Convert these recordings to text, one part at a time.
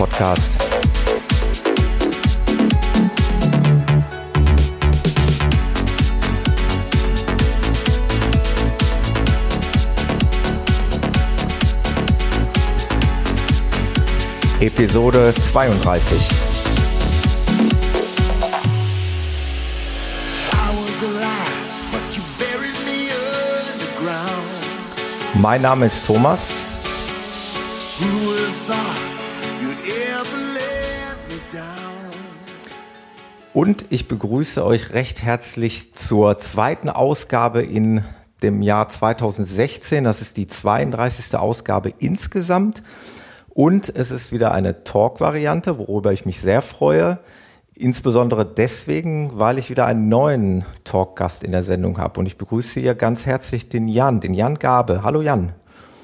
Podcast. Episode 32. Mein Name ist Thomas. Und ich begrüße euch recht herzlich zur zweiten Ausgabe in dem Jahr 2016. Das ist die 32. Ausgabe insgesamt. Und es ist wieder eine Talk-Variante, worüber ich mich sehr freue. Insbesondere deswegen, weil ich wieder einen neuen Talkgast in der Sendung habe. Und ich begrüße hier ganz herzlich den Jan, den Jan Gabe. Hallo Jan.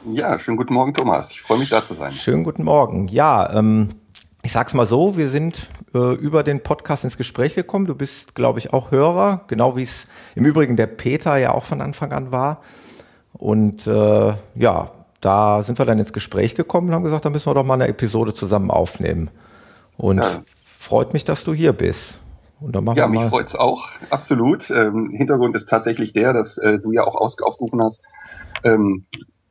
Ja, schönen guten Morgen, Thomas. Ich freue mich, da zu sein. Schönen guten Morgen. Ja, ähm, ich sag's mal so, wir sind äh, über den Podcast ins Gespräch gekommen. Du bist, glaube ich, auch Hörer, genau wie es im Übrigen der Peter ja auch von Anfang an war. Und äh, ja, da sind wir dann ins Gespräch gekommen und haben gesagt, da müssen wir doch mal eine Episode zusammen aufnehmen. Und ja freut mich, dass du hier bist. ja, mich freut es auch, absolut. Ähm, Hintergrund ist tatsächlich der, dass äh, du ja auch aufgerufen hast, ähm,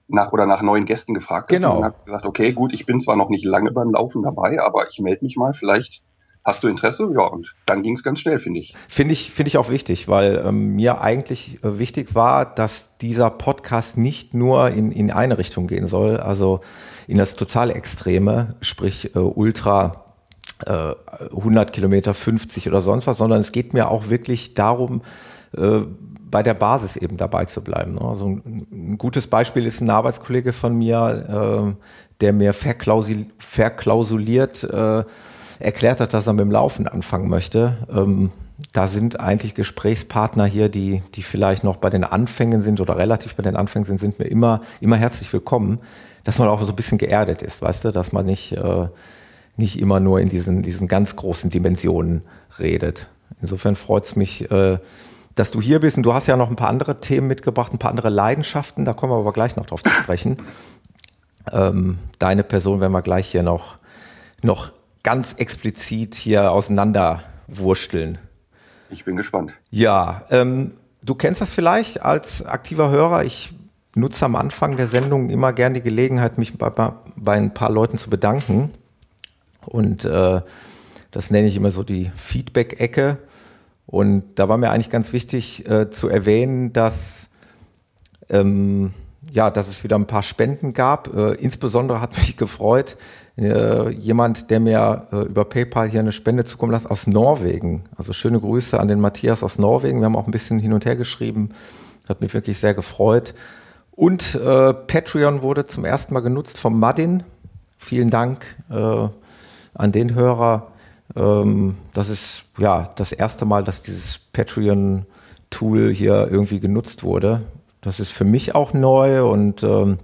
nach oder nach neuen Gästen gefragt hast. Genau. Und habe gesagt, okay, gut, ich bin zwar noch nicht lange beim Laufen dabei, aber ich melde mich mal, vielleicht Hast du Interesse? Ja, und dann ging es ganz schnell, finde ich. Finde ich, finde ich auch wichtig, weil ähm, mir eigentlich äh, wichtig war, dass dieser Podcast nicht nur in, in eine Richtung gehen soll, also in das totale Extreme, sprich äh, Ultra 100 äh, Kilometer, 50 oder sonst was, sondern es geht mir auch wirklich darum, äh, bei der Basis eben dabei zu bleiben. Ne? Also ein, gutes Beispiel ist ein Arbeitskollege von mir, äh, der mir verklausuliert erklärt hat, dass er mit dem Laufen anfangen möchte. Ähm, da sind eigentlich Gesprächspartner hier, die, die vielleicht noch bei den Anfängen sind oder relativ bei den Anfängen sind, sind mir immer, immer herzlich willkommen, dass man auch so ein bisschen geerdet ist, weißt du, dass man nicht äh, nicht immer nur in diesen, diesen ganz großen Dimensionen redet. Insofern freut es mich, äh, dass du hier bist und du hast ja noch ein paar andere Themen mitgebracht, ein paar andere Leidenschaften, da kommen wir aber gleich noch drauf zu sprechen. Ähm, deine Person werden wir gleich hier noch, noch ganz explizit hier auseinanderwursteln. Ich bin gespannt. Ja, ähm, du kennst das vielleicht als aktiver Hörer. Ich nutze am Anfang der Sendung immer gern die Gelegenheit, mich bei, bei ein paar Leuten zu bedanken. Und äh, das nenne ich immer so die Feedback-Ecke. Und da war mir eigentlich ganz wichtig äh, zu erwähnen, dass ähm, ja, dass es wieder ein paar Spenden gab. Äh, insbesondere hat mich gefreut, äh, jemand, der mir äh, über PayPal hier eine Spende zukommen lässt aus Norwegen. Also schöne Grüße an den Matthias aus Norwegen. Wir haben auch ein bisschen hin und her geschrieben. Hat mich wirklich sehr gefreut. Und äh, Patreon wurde zum ersten Mal genutzt vom Madin. Vielen Dank. Äh, an den Hörer. Ähm, das ist ja das erste Mal, dass dieses Patreon-Tool hier irgendwie genutzt wurde. Das ist für mich auch neu und ähm,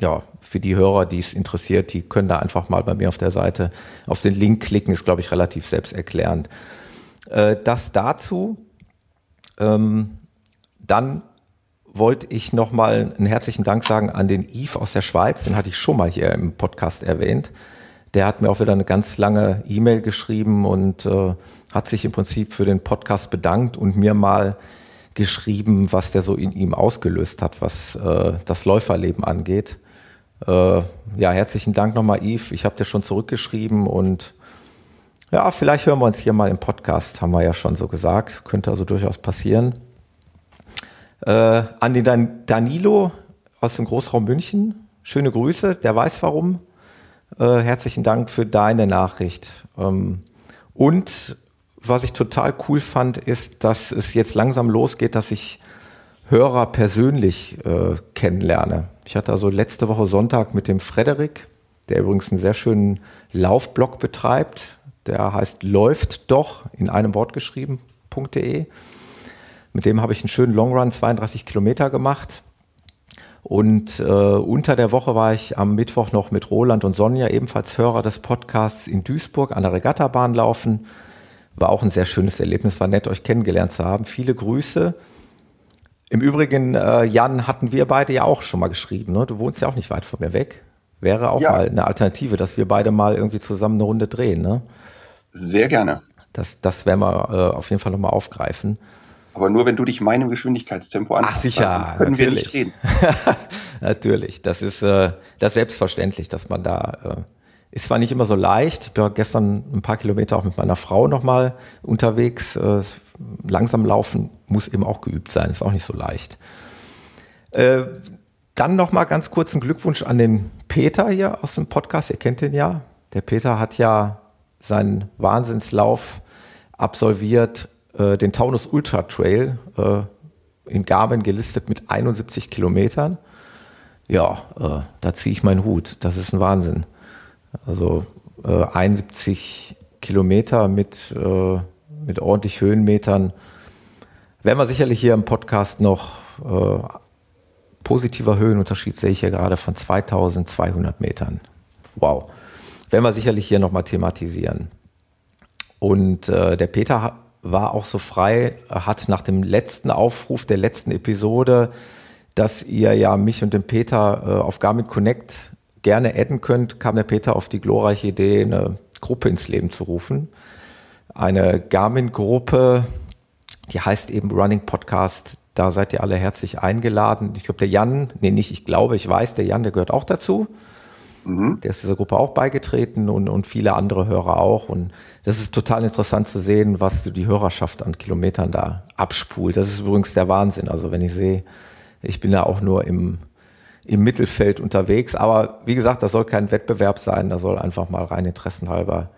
ja, für die Hörer, die es interessiert, die können da einfach mal bei mir auf der Seite auf den Link klicken, ist, glaube ich, relativ selbsterklärend. Äh, das dazu. Ähm, dann wollte ich nochmal einen herzlichen Dank sagen an den Yves aus der Schweiz, den hatte ich schon mal hier im Podcast erwähnt der hat mir auch wieder eine ganz lange E-Mail geschrieben und äh, hat sich im Prinzip für den Podcast bedankt und mir mal geschrieben, was der so in ihm ausgelöst hat, was äh, das Läuferleben angeht. Äh, ja, herzlichen Dank nochmal, Yves. Ich habe dir schon zurückgeschrieben und ja, vielleicht hören wir uns hier mal im Podcast, haben wir ja schon so gesagt. Könnte also durchaus passieren. Äh, an den Dan Danilo aus dem Großraum München. Schöne Grüße, der weiß warum. Äh, herzlichen Dank für deine Nachricht. Ähm, und was ich total cool fand, ist, dass es jetzt langsam losgeht, dass ich Hörer persönlich äh, kennenlerne. Ich hatte also letzte Woche Sonntag mit dem Frederik, der übrigens einen sehr schönen Laufblog betreibt. Der heißt läuft doch in einem Wort geschrieben.de. Mit dem habe ich einen schönen Longrun 32 Kilometer gemacht. Und äh, unter der Woche war ich am Mittwoch noch mit Roland und Sonja, ebenfalls Hörer des Podcasts, in Duisburg an der Regattabahn laufen. War auch ein sehr schönes Erlebnis, war nett, euch kennengelernt zu haben. Viele Grüße. Im Übrigen, äh, Jan, hatten wir beide ja auch schon mal geschrieben. Ne? Du wohnst ja auch nicht weit von mir weg. Wäre auch ja. mal eine Alternative, dass wir beide mal irgendwie zusammen eine Runde drehen, ne? Sehr gerne. Das, das werden wir äh, auf jeden Fall nochmal aufgreifen. Aber nur wenn du dich meinem Geschwindigkeitstempo anpasst. Ach sicher, können natürlich. wir nicht reden. natürlich, das ist äh, das ist selbstverständlich, dass man da äh, ist zwar nicht immer so leicht. Ich war gestern ein paar Kilometer auch mit meiner Frau nochmal unterwegs. Äh, langsam laufen muss eben auch geübt sein, ist auch nicht so leicht. Äh, dann nochmal ganz kurz ein Glückwunsch an den Peter hier aus dem Podcast. Ihr kennt den ja. Der Peter hat ja seinen Wahnsinnslauf absolviert, äh, den Taunus Ultra Trail äh, in Garmin gelistet mit 71 Kilometern. Ja, da ziehe ich meinen Hut. Das ist ein Wahnsinn. Also äh, 71 Kilometer mit, mit ordentlich Höhenmetern. Werden wir sicherlich hier im Podcast noch äh, positiver Höhenunterschied sehe ich hier gerade von 2200 Metern. Wow. Werden wir sicherlich hier nochmal thematisieren. Und äh, der Peter war auch so frei, hat nach dem letzten Aufruf der letzten Episode, dass ihr ja mich und den Peter äh, auf Garmin Connect gerne adden könnt, kam der Peter auf die glorreiche Idee, eine Gruppe ins Leben zu rufen. Eine Garmin-Gruppe, die heißt eben Running Podcast. Da seid ihr alle herzlich eingeladen. Ich glaube, der Jan, nee, nicht ich glaube, ich weiß, der Jan, der gehört auch dazu. Mhm. Der ist dieser Gruppe auch beigetreten und, und viele andere Hörer auch. Und das ist total interessant zu sehen, was die Hörerschaft an Kilometern da abspult. Das ist übrigens der Wahnsinn. Also wenn ich sehe, ich bin da auch nur im, im Mittelfeld unterwegs. Aber wie gesagt, das soll kein Wettbewerb sein. Da soll einfach mal rein interessenhalber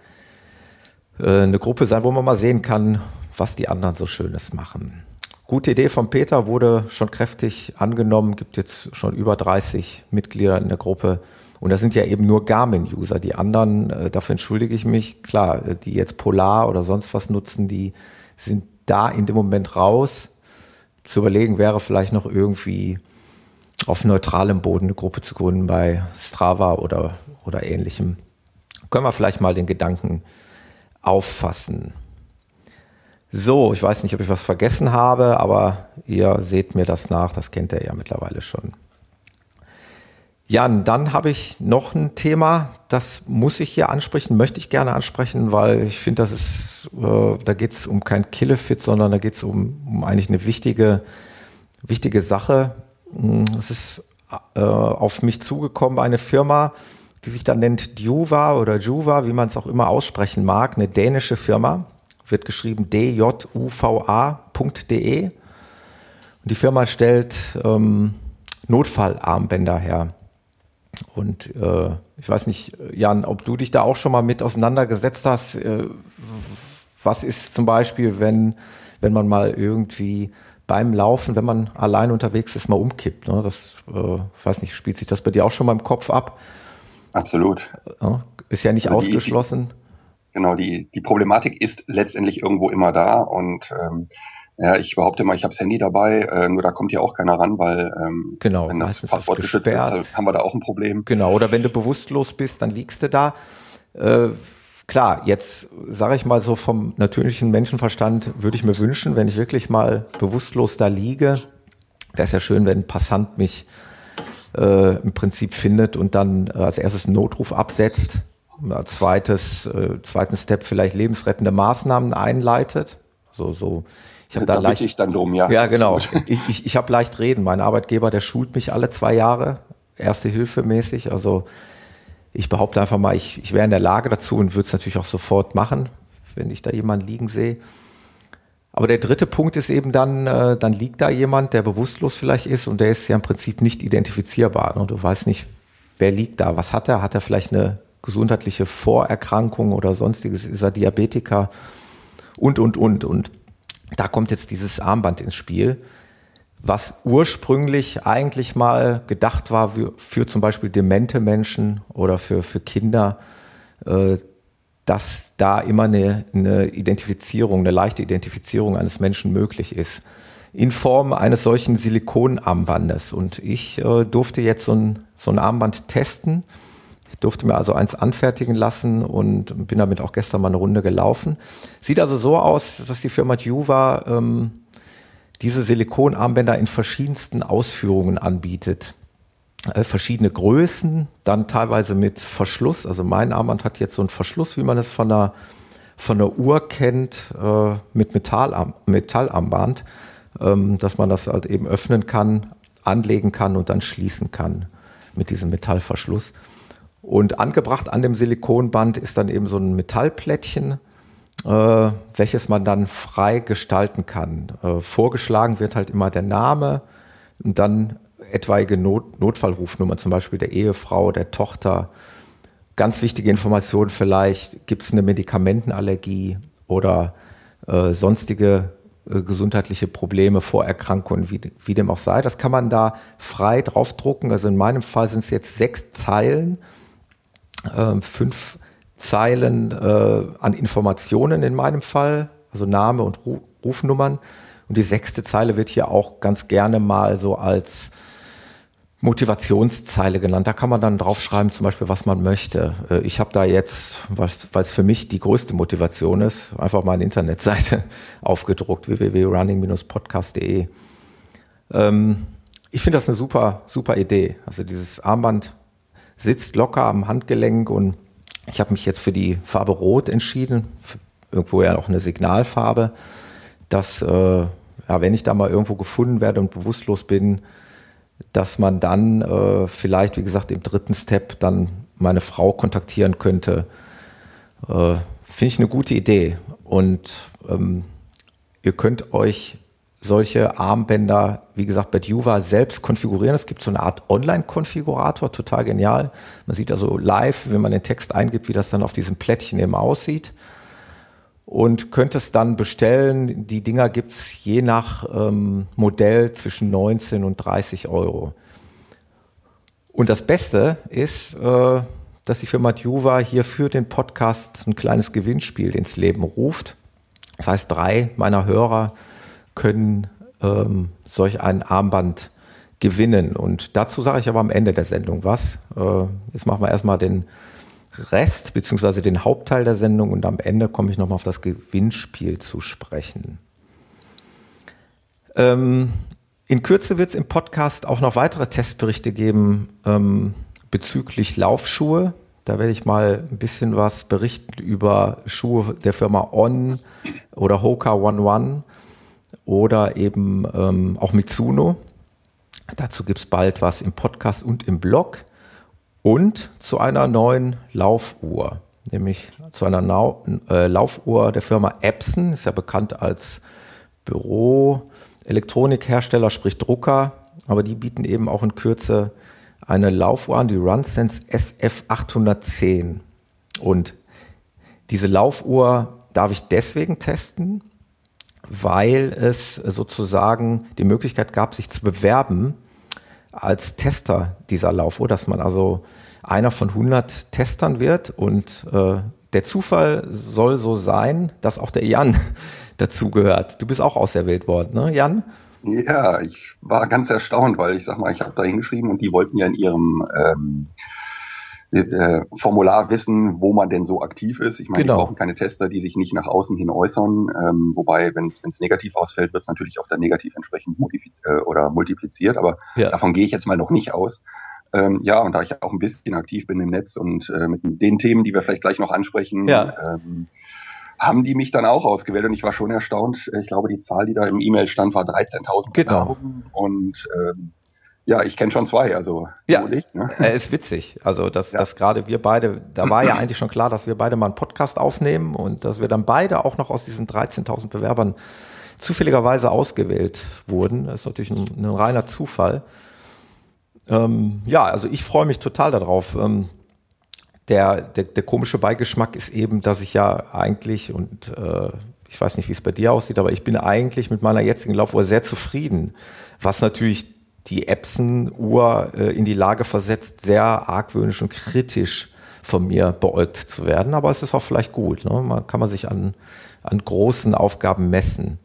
eine Gruppe sein, wo man mal sehen kann, was die anderen so Schönes machen. Gute Idee von Peter, wurde schon kräftig angenommen, gibt jetzt schon über 30 Mitglieder in der Gruppe. Und das sind ja eben nur Garmin-User. Die anderen, äh, dafür entschuldige ich mich, klar, äh, die jetzt Polar oder sonst was nutzen, die sind da in dem Moment raus. Zu überlegen wäre vielleicht noch irgendwie auf neutralem Boden eine Gruppe zu gründen bei Strava oder, oder ähnlichem. Können wir vielleicht mal den Gedanken auffassen. So, ich weiß nicht, ob ich was vergessen habe, aber ihr seht mir das nach, das kennt ihr ja mittlerweile schon. Jan, dann habe ich noch ein Thema, das muss ich hier ansprechen, möchte ich gerne ansprechen, weil ich finde, das ist, äh, da geht es um kein Killefit, sondern da geht es um, um eigentlich eine wichtige, wichtige Sache. Hm, es ist äh, auf mich zugekommen, eine Firma, die sich da nennt Juva oder Juva, wie man es auch immer aussprechen mag, eine dänische Firma, wird geschrieben djuva.de. Und die Firma stellt ähm, Notfallarmbänder her. Und äh, ich weiß nicht, Jan, ob du dich da auch schon mal mit auseinandergesetzt hast. Äh, was ist zum Beispiel, wenn, wenn man mal irgendwie beim Laufen, wenn man allein unterwegs ist, mal umkippt? Ne? Das, äh, weiß nicht, spielt sich das bei dir auch schon mal im Kopf ab? Absolut. ist ja nicht also ausgeschlossen. Die, Genau, die, die Problematik ist letztendlich irgendwo immer da und ähm, ja, ich behaupte mal, ich habe das Handy dabei, äh, nur da kommt ja auch keiner ran, weil ähm, genau, wenn das Passwort ist geschützt ist, haben wir da auch ein Problem. Genau, oder wenn du bewusstlos bist, dann liegst du da. Äh, klar, jetzt sage ich mal so vom natürlichen Menschenverstand würde ich mir wünschen, wenn ich wirklich mal bewusstlos da liege, wäre es ja schön, wenn ein Passant mich äh, im Prinzip findet und dann äh, als erstes einen Notruf absetzt zweites, äh, zweiten Step vielleicht lebensrettende Maßnahmen einleitet. So, so. Ich habe da, da leicht. Ich dann drum, ja. Ja, genau. ich ich, ich habe leicht reden. Mein Arbeitgeber, der schult mich alle zwei Jahre, erste Hilfe mäßig. Also ich behaupte einfach mal, ich, ich wäre in der Lage dazu und würde es natürlich auch sofort machen, wenn ich da jemanden liegen sehe. Aber der dritte Punkt ist eben dann, äh, dann liegt da jemand, der bewusstlos vielleicht ist und der ist ja im Prinzip nicht identifizierbar. Und du weißt nicht, wer liegt da, was hat er? Hat er vielleicht eine gesundheitliche Vorerkrankungen oder sonstiges, ist er Diabetiker und, und, und. Und da kommt jetzt dieses Armband ins Spiel, was ursprünglich eigentlich mal gedacht war für, für zum Beispiel demente Menschen oder für, für Kinder, äh, dass da immer eine, eine Identifizierung, eine leichte Identifizierung eines Menschen möglich ist in Form eines solchen Silikonarmbandes. Und ich äh, durfte jetzt so ein, so ein Armband testen durfte mir also eins anfertigen lassen und bin damit auch gestern mal eine Runde gelaufen. Sieht also so aus, dass die Firma Juva ähm, diese Silikonarmbänder in verschiedensten Ausführungen anbietet. Äh, verschiedene Größen, dann teilweise mit Verschluss. Also mein Armband hat jetzt so einen Verschluss, wie man es von der, von der Uhr kennt, äh, mit Metallarm Metallarmband, ähm, dass man das halt eben öffnen kann, anlegen kann und dann schließen kann mit diesem Metallverschluss. Und angebracht an dem Silikonband ist dann eben so ein Metallplättchen, äh, welches man dann frei gestalten kann. Äh, vorgeschlagen wird halt immer der Name und dann etwaige Not Notfallrufnummern, zum Beispiel der Ehefrau, der Tochter. Ganz wichtige Informationen vielleicht, gibt es eine Medikamentenallergie oder äh, sonstige äh, gesundheitliche Probleme, Vorerkrankungen, wie, wie dem auch sei. Das kann man da frei draufdrucken. Also in meinem Fall sind es jetzt sechs Zeilen, äh, fünf Zeilen äh, an Informationen in meinem Fall, also Name und Ru Rufnummern. Und die sechste Zeile wird hier auch ganz gerne mal so als Motivationszeile genannt. Da kann man dann draufschreiben, zum Beispiel, was man möchte. Äh, ich habe da jetzt, weil es für mich die größte Motivation ist, einfach meine Internetseite aufgedruckt, www.running-podcast.de. Ähm, ich finde das eine super, super Idee. Also dieses Armband sitzt locker am Handgelenk und ich habe mich jetzt für die Farbe Rot entschieden, irgendwo ja auch eine Signalfarbe, dass, äh, ja, wenn ich da mal irgendwo gefunden werde und bewusstlos bin, dass man dann äh, vielleicht, wie gesagt, im dritten Step dann meine Frau kontaktieren könnte. Äh, Finde ich eine gute Idee. Und ähm, ihr könnt euch solche Armbänder, wie gesagt, bei Juva selbst konfigurieren. Es gibt so eine Art Online-Konfigurator, total genial. Man sieht also live, wenn man den Text eingibt, wie das dann auf diesem Plättchen eben aussieht und könnt es dann bestellen. Die Dinger gibt's je nach ähm, Modell zwischen 19 und 30 Euro. Und das Beste ist, äh, dass die Firma Juva hier für den Podcast ein kleines Gewinnspiel ins Leben ruft. Das heißt, drei meiner Hörer können ähm, solch ein Armband gewinnen. Und dazu sage ich aber am Ende der Sendung was. Äh, jetzt machen wir erstmal den Rest beziehungsweise den Hauptteil der Sendung und am Ende komme ich nochmal auf das Gewinnspiel zu sprechen. Ähm, in Kürze wird es im Podcast auch noch weitere Testberichte geben ähm, bezüglich Laufschuhe. Da werde ich mal ein bisschen was berichten über Schuhe der Firma On oder Hoka One One oder eben ähm, auch Mitsuno. Dazu gibt es bald was im Podcast und im Blog und zu einer neuen Laufuhr, nämlich zu einer Nau äh, Laufuhr der Firma Epson, ist ja bekannt als Büro, Elektronikhersteller, sprich Drucker, aber die bieten eben auch in Kürze eine Laufuhr an, die RunSense SF810. Und diese Laufuhr darf ich deswegen testen, weil es sozusagen die Möglichkeit gab, sich zu bewerben als Tester dieser Laufuhr, dass man also einer von 100 Testern wird und äh, der Zufall soll so sein, dass auch der Jan dazugehört. Du bist auch auserwählt worden, ne, Jan? Ja, ich war ganz erstaunt, weil ich sag mal, ich habe da hingeschrieben und die wollten ja in ihrem ähm, äh, Formular wissen, wo man denn so aktiv ist. Ich meine, genau. die brauchen keine Tester, die sich nicht nach außen hin äußern. Ähm, wobei, wenn es negativ ausfällt, wird es natürlich auch dann negativ entsprechend äh, oder multipliziert. Aber ja. davon gehe ich jetzt mal noch nicht aus. Ähm, ja, und da ich auch ein bisschen aktiv bin im Netz und äh, mit den Themen, die wir vielleicht gleich noch ansprechen, ja. ähm, haben die mich dann auch ausgewählt und ich war schon erstaunt. Ich glaube, die Zahl, die da im E-Mail stand, war 13.000 genau. Und ähm, ja, ich kenne schon zwei, also ja, ich, ne? äh, ist witzig. Also dass, ja. dass gerade wir beide, da war ja eigentlich schon klar, dass wir beide mal einen Podcast aufnehmen und dass wir dann beide auch noch aus diesen 13.000 Bewerbern zufälligerweise ausgewählt wurden. Das ist natürlich ein, ein reiner Zufall. Ähm, ja, also ich freue mich total darauf. Ähm, der, der, der komische Beigeschmack ist eben, dass ich ja eigentlich und äh, ich weiß nicht, wie es bei dir aussieht, aber ich bin eigentlich mit meiner jetzigen Laufuhr sehr zufrieden, was natürlich die Epson-Uhr äh, in die Lage versetzt, sehr argwöhnisch und kritisch von mir beäugt zu werden. Aber es ist auch vielleicht gut. Ne? Man kann man sich an, an großen Aufgaben messen.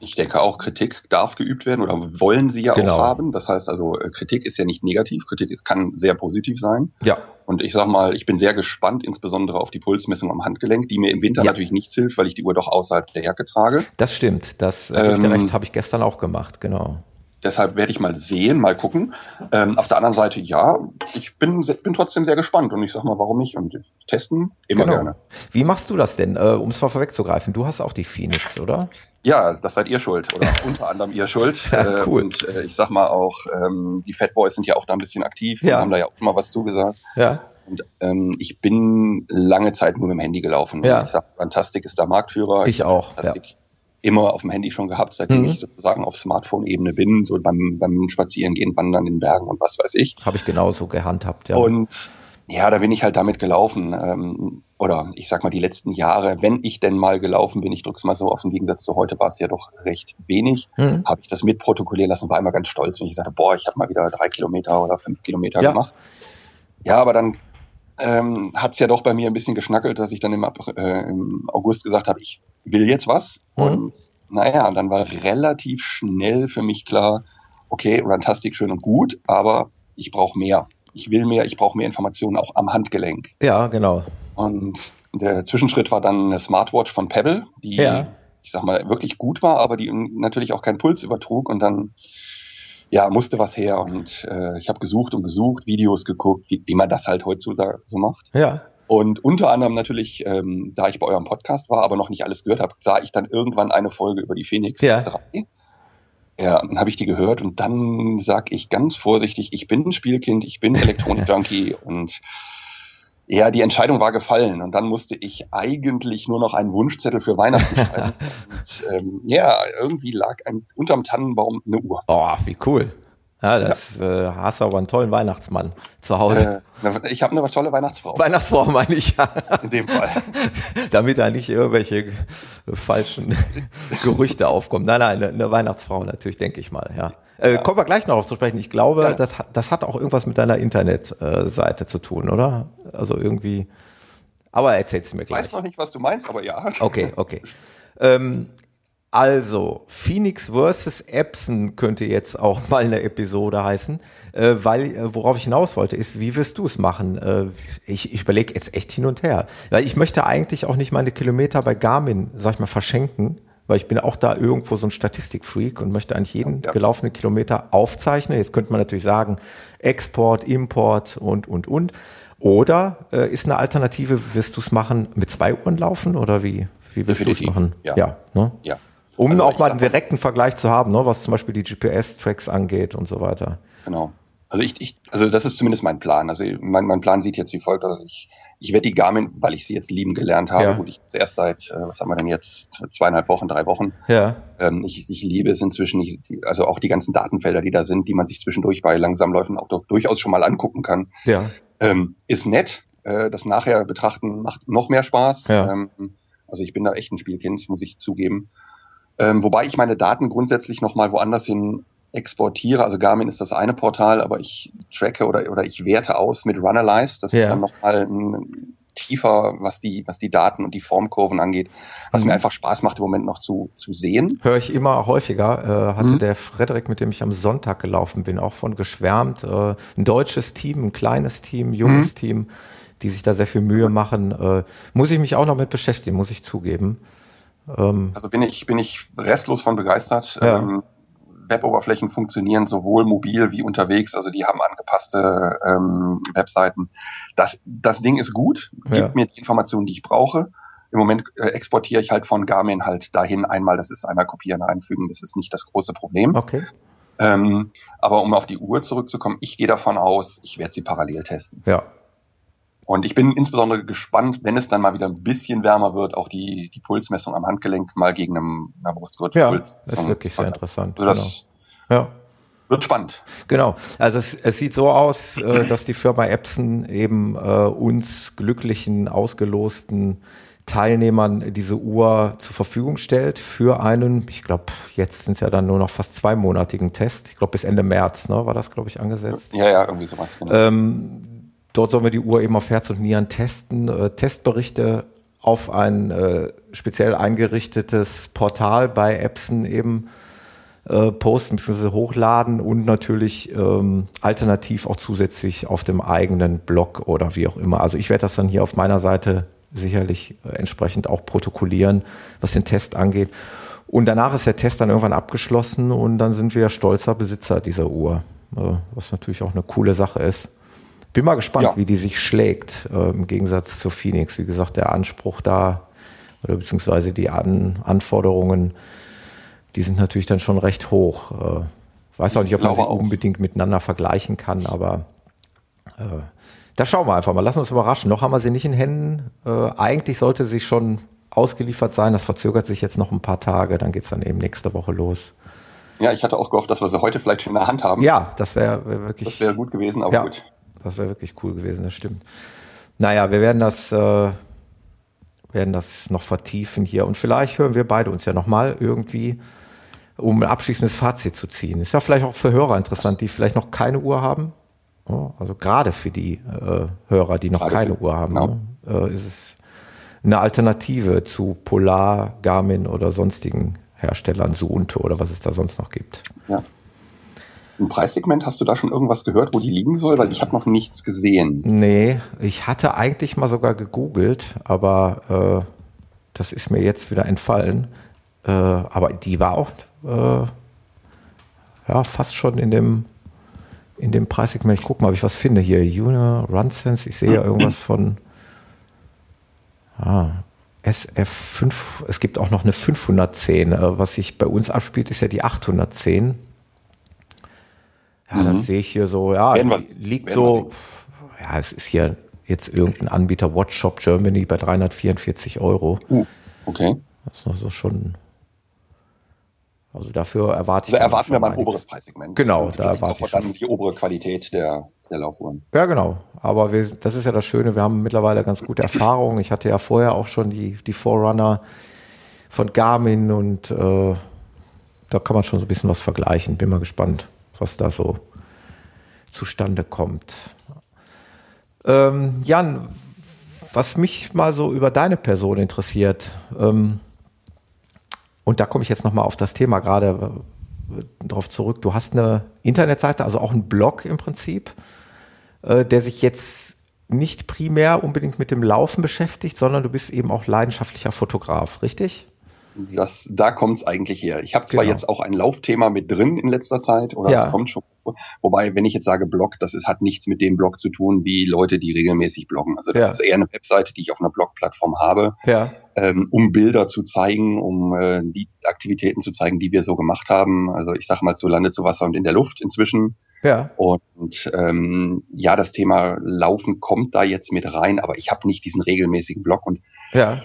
Ich denke auch, Kritik darf geübt werden oder wollen sie ja genau. auch haben. Das heißt also, äh, Kritik ist ja nicht negativ. Kritik ist, kann sehr positiv sein. Ja. Und ich sag mal, ich bin sehr gespannt, insbesondere auf die Pulsmessung am Handgelenk, die mir im Winter ja. natürlich nichts hilft, weil ich die Uhr doch außerhalb der Jacke trage. Das stimmt. Das äh, ähm, habe ich gestern auch gemacht, genau. Deshalb werde ich mal sehen, mal gucken. Ähm, auf der anderen Seite, ja, ich bin, bin trotzdem sehr gespannt und ich sag mal, warum nicht? Und testen immer genau. gerne. Wie machst du das denn, äh, um es mal vorwegzugreifen? Du hast auch die Phoenix, oder? Ja, das seid ihr schuld oder unter anderem ihr schuld. ja, cool. Und äh, ich sag mal auch, ähm, die Fat Boys sind ja auch da ein bisschen aktiv. Ja. haben da ja auch mal was zugesagt. Ja. Und ähm, ich bin lange Zeit nur mit dem Handy gelaufen. Ja. Ich sag, Fantastik ist da Marktführer. Ich auch. Fantastik ja. Immer auf dem Handy schon gehabt, seitdem mhm. ich sozusagen auf Smartphone-Ebene bin, so beim, beim Spazierengehen, Wandern in Bergen und was weiß ich. Habe ich genauso gehandhabt, ja. Und ja, da bin ich halt damit gelaufen. Ähm, oder ich sag mal, die letzten Jahre, wenn ich denn mal gelaufen bin, ich drück's mal so auf, im Gegensatz zu heute war es ja doch recht wenig, mhm. habe ich das mitprotokollieren lassen, war immer ganz stolz, wenn ich sagte, boah, ich habe mal wieder drei Kilometer oder fünf Kilometer ja. gemacht. Ja, aber dann ähm, hat es ja doch bei mir ein bisschen geschnackelt, dass ich dann im, äh, im August gesagt habe, ich will jetzt was. Mhm. Und naja, dann war relativ schnell für mich klar, okay, Runtastic schön und gut, aber ich brauche mehr. Ich will mehr, ich brauche mehr Informationen auch am Handgelenk. Ja, genau. Und der Zwischenschritt war dann eine Smartwatch von Pebble, die, ja. ich sag mal, wirklich gut war, aber die natürlich auch keinen Puls übertrug. Und dann ja, musste was her und äh, ich habe gesucht und gesucht, Videos geguckt, wie, wie man das halt heutzutage so macht. Ja. Und unter anderem natürlich, ähm, da ich bei eurem Podcast war, aber noch nicht alles gehört habe, sah ich dann irgendwann eine Folge über die Phoenix ja. 3. Ja, dann habe ich die gehört und dann sag ich ganz vorsichtig, ich bin ein Spielkind, ich bin Elektronik-Junkie und ja, die Entscheidung war gefallen und dann musste ich eigentlich nur noch einen Wunschzettel für Weihnachten schreiben. und ähm, ja, irgendwie lag ein, unterm Tannenbaum eine Uhr. Oh, wie cool. Ja, das ja. Äh, hast du aber einen tollen Weihnachtsmann zu Hause. Äh, ich habe eine tolle Weihnachtsfrau. Weihnachtsfrau meine ich ja. In dem Fall. Damit da nicht irgendwelche falschen Gerüchte aufkommen. Nein, nein, eine, eine Weihnachtsfrau natürlich, denke ich mal, ja. Äh, ja. Kommen wir gleich noch auf zu sprechen. Ich glaube, ja. das, das hat auch irgendwas mit deiner Internetseite zu tun, oder? Also irgendwie. Aber erzähl's mir gleich. Ich weiß noch nicht, was du meinst, aber ja. Okay, okay. Ähm, also, Phoenix versus Epson könnte jetzt auch mal eine Episode heißen, äh, weil äh, worauf ich hinaus wollte, ist, wie wirst du es machen? Äh, ich ich überlege jetzt echt hin und her, weil ich möchte eigentlich auch nicht meine Kilometer bei Garmin, sag ich mal, verschenken, weil ich bin auch da irgendwo so ein Statistikfreak und möchte eigentlich jeden ja. gelaufenen Kilometer aufzeichnen. Jetzt könnte man natürlich sagen, Export, Import und, und, und. Oder äh, ist eine Alternative, wirst du es machen, mit zwei Uhren laufen oder wie, wie wirst du es machen? Ja. Ja, ne? ja. Um also auch mal einen direkten Vergleich zu haben, ne, was zum Beispiel die GPS-Tracks angeht und so weiter. Genau. Also ich, ich, also das ist zumindest mein Plan. Also mein, mein Plan sieht jetzt wie folgt aus. Ich, ich werde die Garmin, weil ich sie jetzt lieben gelernt habe, ja. gut, ich zuerst seit, äh, was haben wir denn jetzt, zweieinhalb Wochen, drei Wochen. Ja. Ähm, ich, ich liebe es inzwischen, ich, also auch die ganzen Datenfelder, die da sind, die man sich zwischendurch bei Langsamläufen auch doch durchaus schon mal angucken kann. Ja. Ähm, ist nett. Äh, das nachher betrachten macht noch mehr Spaß. Ja. Ähm, also ich bin da echt ein Spielkind, muss ich zugeben. Ähm, wobei ich meine Daten grundsätzlich nochmal woanders hin exportiere. Also Garmin ist das eine Portal, aber ich tracke oder, oder ich werte aus mit Runalyze. Das ja. ist dann nochmal ein tiefer, was die, was die Daten und die Formkurven angeht, was mhm. mir einfach Spaß macht im Moment noch zu, zu sehen. Höre ich immer häufiger. Äh, hatte mhm. der Frederik, mit dem ich am Sonntag gelaufen bin, auch von geschwärmt. Äh, ein deutsches Team, ein kleines Team, junges mhm. Team, die sich da sehr viel Mühe machen. Äh, muss ich mich auch noch mit beschäftigen, muss ich zugeben. Ähm, also bin ich, bin ich restlos von begeistert. Ja. Ähm, Web-Oberflächen funktionieren sowohl mobil wie unterwegs, also die haben angepasste ähm, Webseiten. Das, das Ding ist gut, gibt ja. mir die Informationen, die ich brauche. Im Moment äh, exportiere ich halt von Garmin halt dahin einmal, das ist einmal kopieren, einfügen, das ist nicht das große Problem. Okay. Ähm, aber um auf die Uhr zurückzukommen, ich gehe davon aus, ich werde sie parallel testen. Ja, und ich bin insbesondere gespannt, wenn es dann mal wieder ein bisschen wärmer wird, auch die, die Pulsmessung am Handgelenk mal gegen einem, einer Brustgurtpuls. Ja, ist wirklich sehr interessant. Also das genau. ja. Wird spannend. Genau. Also es, es sieht so aus, äh, dass die Firma Epson eben äh, uns glücklichen, ausgelosten Teilnehmern diese Uhr zur Verfügung stellt für einen, ich glaube, jetzt sind es ja dann nur noch fast zweimonatigen Test. Ich glaube, bis Ende März ne, war das, glaube ich, angesetzt. Ja, ja, irgendwie sowas. Genau. Ähm, Dort sollen wir die Uhr eben auf Herz und Nieren testen, äh, Testberichte auf ein äh, speziell eingerichtetes Portal bei Epson eben äh, posten bzw. hochladen und natürlich ähm, alternativ auch zusätzlich auf dem eigenen Blog oder wie auch immer. Also ich werde das dann hier auf meiner Seite sicherlich äh, entsprechend auch protokollieren, was den Test angeht. Und danach ist der Test dann irgendwann abgeschlossen und dann sind wir stolzer Besitzer dieser Uhr, äh, was natürlich auch eine coole Sache ist. Bin mal gespannt, ja. wie die sich schlägt, äh, im Gegensatz zur Phoenix. Wie gesagt, der Anspruch da oder beziehungsweise die An Anforderungen, die sind natürlich dann schon recht hoch. Äh, weiß auch nicht, ob man sie auch. unbedingt miteinander vergleichen kann, aber äh, da schauen wir einfach mal. Lassen uns überraschen. Noch haben wir sie nicht in Händen. Äh, eigentlich sollte sie schon ausgeliefert sein. Das verzögert sich jetzt noch ein paar Tage. Dann geht es dann eben nächste Woche los. Ja, ich hatte auch gehofft, dass wir sie heute vielleicht schon in der Hand haben. Ja, das wäre wär wirklich. Das wäre gut gewesen, aber ja, gut. Das wäre wirklich cool gewesen, das stimmt. Naja, wir werden das, äh, werden das noch vertiefen hier und vielleicht hören wir beide uns ja nochmal irgendwie, um ein abschließendes Fazit zu ziehen. Ist ja vielleicht auch für Hörer interessant, die vielleicht noch keine Uhr haben. also gerade für die äh, Hörer, die noch gerade keine Uhr haben, genau. ne? äh, ist es eine Alternative zu Polar, Garmin oder sonstigen Herstellern, Suunto oder was es da sonst noch gibt. Ja. Im Preissegment hast du da schon irgendwas gehört, wo die liegen soll? Weil ich habe noch nichts gesehen. Nee, ich hatte eigentlich mal sogar gegoogelt, aber äh, das ist mir jetzt wieder entfallen. Äh, aber die war auch äh, ja, fast schon in dem, in dem Preissegment. Ich gucke mal, ob ich was finde hier. Una, Runsense, ich sehe ja irgendwas von ah, SF5. Es gibt auch noch eine 510. Äh, was sich bei uns abspielt, ist ja die 810. Ja, mhm. das sehe ich hier so, ja, wir, liegt so, ja, es ist hier jetzt irgendein Anbieter, Watchshop Germany bei 344 Euro. Uh, okay. Das ist noch so schon, also dafür erwarte ich. Also erwarten wir mal ein oberes Preissegment. Genau, da erwarte ich schon. dann die obere Qualität der, der Laufuhren. Ja, genau. Aber wir, das ist ja das Schöne, wir haben mittlerweile ganz gute Erfahrungen. Ich hatte ja vorher auch schon die, die Forerunner von Garmin und äh, da kann man schon so ein bisschen was vergleichen. Bin mal gespannt was da so zustande kommt. Ähm, Jan, was mich mal so über deine Person interessiert, ähm, und da komme ich jetzt nochmal auf das Thema gerade äh, drauf zurück. Du hast eine Internetseite, also auch einen Blog im Prinzip, äh, der sich jetzt nicht primär unbedingt mit dem Laufen beschäftigt, sondern du bist eben auch leidenschaftlicher Fotograf, richtig? Das, da kommt es eigentlich her. Ich habe zwar genau. jetzt auch ein Laufthema mit drin in letzter Zeit, oder ja. es kommt schon. Wobei, wenn ich jetzt sage Blog, das ist, hat nichts mit dem Blog zu tun, wie Leute, die regelmäßig bloggen. Also das ja. ist eher eine Webseite, die ich auf einer Blogplattform habe, ja. ähm, um Bilder zu zeigen, um äh, die Aktivitäten zu zeigen, die wir so gemacht haben. Also ich sage mal zu Lande, zu Wasser und in der Luft inzwischen. Ja. Und ähm, ja, das Thema Laufen kommt da jetzt mit rein, aber ich habe nicht diesen regelmäßigen Blog und ja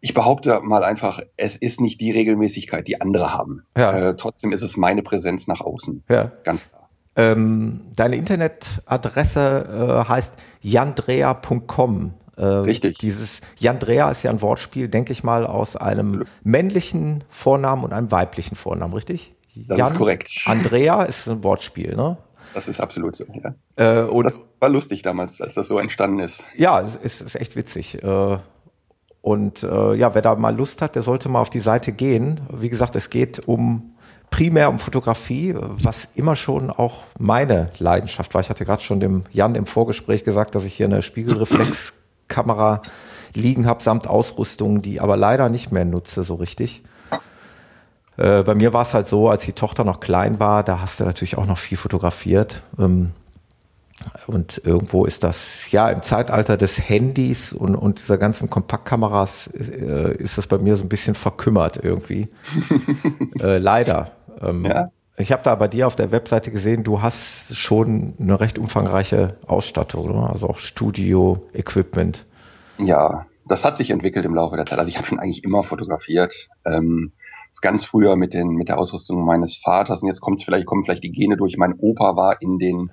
ich behaupte mal einfach, es ist nicht die Regelmäßigkeit, die andere haben. Ja. Äh, trotzdem ist es meine Präsenz nach außen. Ja. Ganz klar. Ähm, deine Internetadresse äh, heißt jandrea.com. Äh, Richtig. Dieses Jandrea ist ja ein Wortspiel, denke ich mal, aus einem männlichen Vornamen und einem weiblichen Vornamen, richtig? Das Jan, ist korrekt. Andrea ist ein Wortspiel, ne? Das ist absolut so, ja. Äh, und das war lustig damals, als das so entstanden ist. Ja, es ist, ist echt witzig. Äh, und äh, ja, wer da mal Lust hat, der sollte mal auf die Seite gehen. Wie gesagt, es geht um primär um Fotografie, was immer schon auch meine Leidenschaft war. Ich hatte gerade schon dem Jan im Vorgespräch gesagt, dass ich hier eine Spiegelreflexkamera liegen habe samt Ausrüstung, die aber leider nicht mehr nutze so richtig. Äh, bei mir war es halt so, als die Tochter noch klein war, da hast du natürlich auch noch viel fotografiert. Ähm, und irgendwo ist das, ja, im Zeitalter des Handys und, und dieser ganzen Kompaktkameras äh, ist das bei mir so ein bisschen verkümmert irgendwie. äh, leider. Ähm, ja. Ich habe da bei dir auf der Webseite gesehen, du hast schon eine recht umfangreiche Ausstattung, oder? also auch Studio-Equipment. Ja, das hat sich entwickelt im Laufe der Zeit. Also ich habe schon eigentlich immer fotografiert. Ähm, ganz früher mit, den, mit der Ausrüstung meines Vaters und jetzt kommt vielleicht, kommen vielleicht die Gene durch. Mein Opa war in den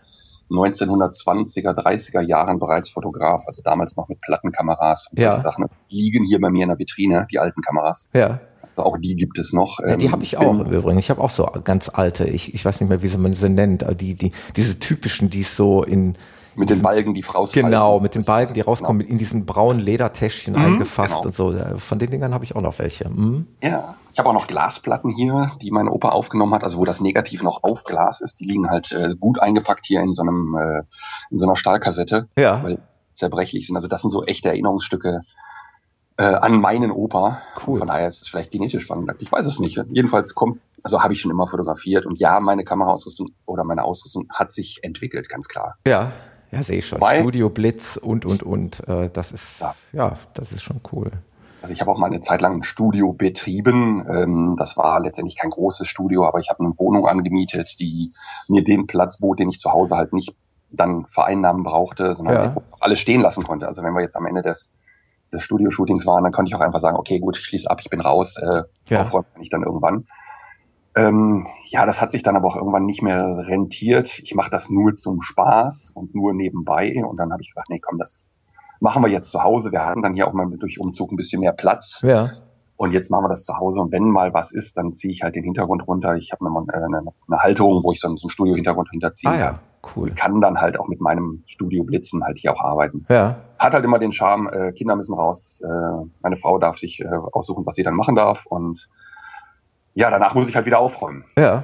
1920er, 30er Jahren bereits Fotograf, also damals noch mit Plattenkameras und ja. solche Sachen. Die liegen hier bei mir in der Vitrine, die alten Kameras. Ja. Also auch die gibt es noch. Ja, die ähm, habe ich auch im Übrigen. Ich habe auch so ganz alte, ich, ich weiß nicht mehr, wie man sie nennt, die, die, diese typischen, die es so in mit den Balken, die rausfallen. Genau, mit den Balken, die rauskommen, genau. in diesen braunen Ledertäschchen mhm, eingefasst genau. und so. Von den Dingern habe ich auch noch welche. Mhm. Ja, ich habe auch noch Glasplatten hier, die mein Opa aufgenommen hat, also wo das Negativ noch auf Glas ist. Die liegen halt äh, gut eingepackt hier in so einem äh, in so einer Stahlkassette, ja. weil zerbrechlich sind. Also das sind so echte Erinnerungsstücke. äh, an meinen Opa. Cool. Von daher ist es vielleicht genetisch veranlagt. Ich weiß es nicht. Jedenfalls kommt, also habe ich schon immer fotografiert und ja, meine Kameraausrüstung oder meine Ausrüstung hat sich entwickelt, ganz klar. Ja, ja, sehe ich schon. Weil, Studio Blitz und und und. Äh, das ist ja. ja, das ist schon cool. Also ich habe auch mal eine Zeit lang ein Studio betrieben. Ähm, das war letztendlich kein großes Studio, aber ich habe eine Wohnung angemietet, die mir den Platz bot, den ich zu Hause halt nicht dann vereinnahmen brauchte, sondern ja. alles stehen lassen konnte. Also wenn wir jetzt am Ende des, des Studio-Shootings waren, dann konnte ich auch einfach sagen, okay, gut, ich schließe ab, ich bin raus, äh, ja. aufräumen kann ich dann irgendwann. Ähm, ja, das hat sich dann aber auch irgendwann nicht mehr rentiert. Ich mache das nur zum Spaß und nur nebenbei. Und dann habe ich gesagt, nee, komm, das machen wir jetzt zu Hause. Wir hatten dann hier auch mal durch Umzug ein bisschen mehr Platz. Ja. Und jetzt machen wir das zu Hause. Und wenn mal was ist, dann ziehe ich halt den Hintergrund runter. Ich habe eine, eine, eine, Halterung, wo ich so, so einen Studio-Hintergrund hinterziehe. Ah ja, cool. Und kann dann halt auch mit meinem Studio Blitzen halt hier auch arbeiten. Ja. Hat halt immer den Charme, äh, Kinder müssen raus, äh, meine Frau darf sich äh, aussuchen, was sie dann machen darf. Und ja, danach muss ich halt wieder aufräumen. Ja.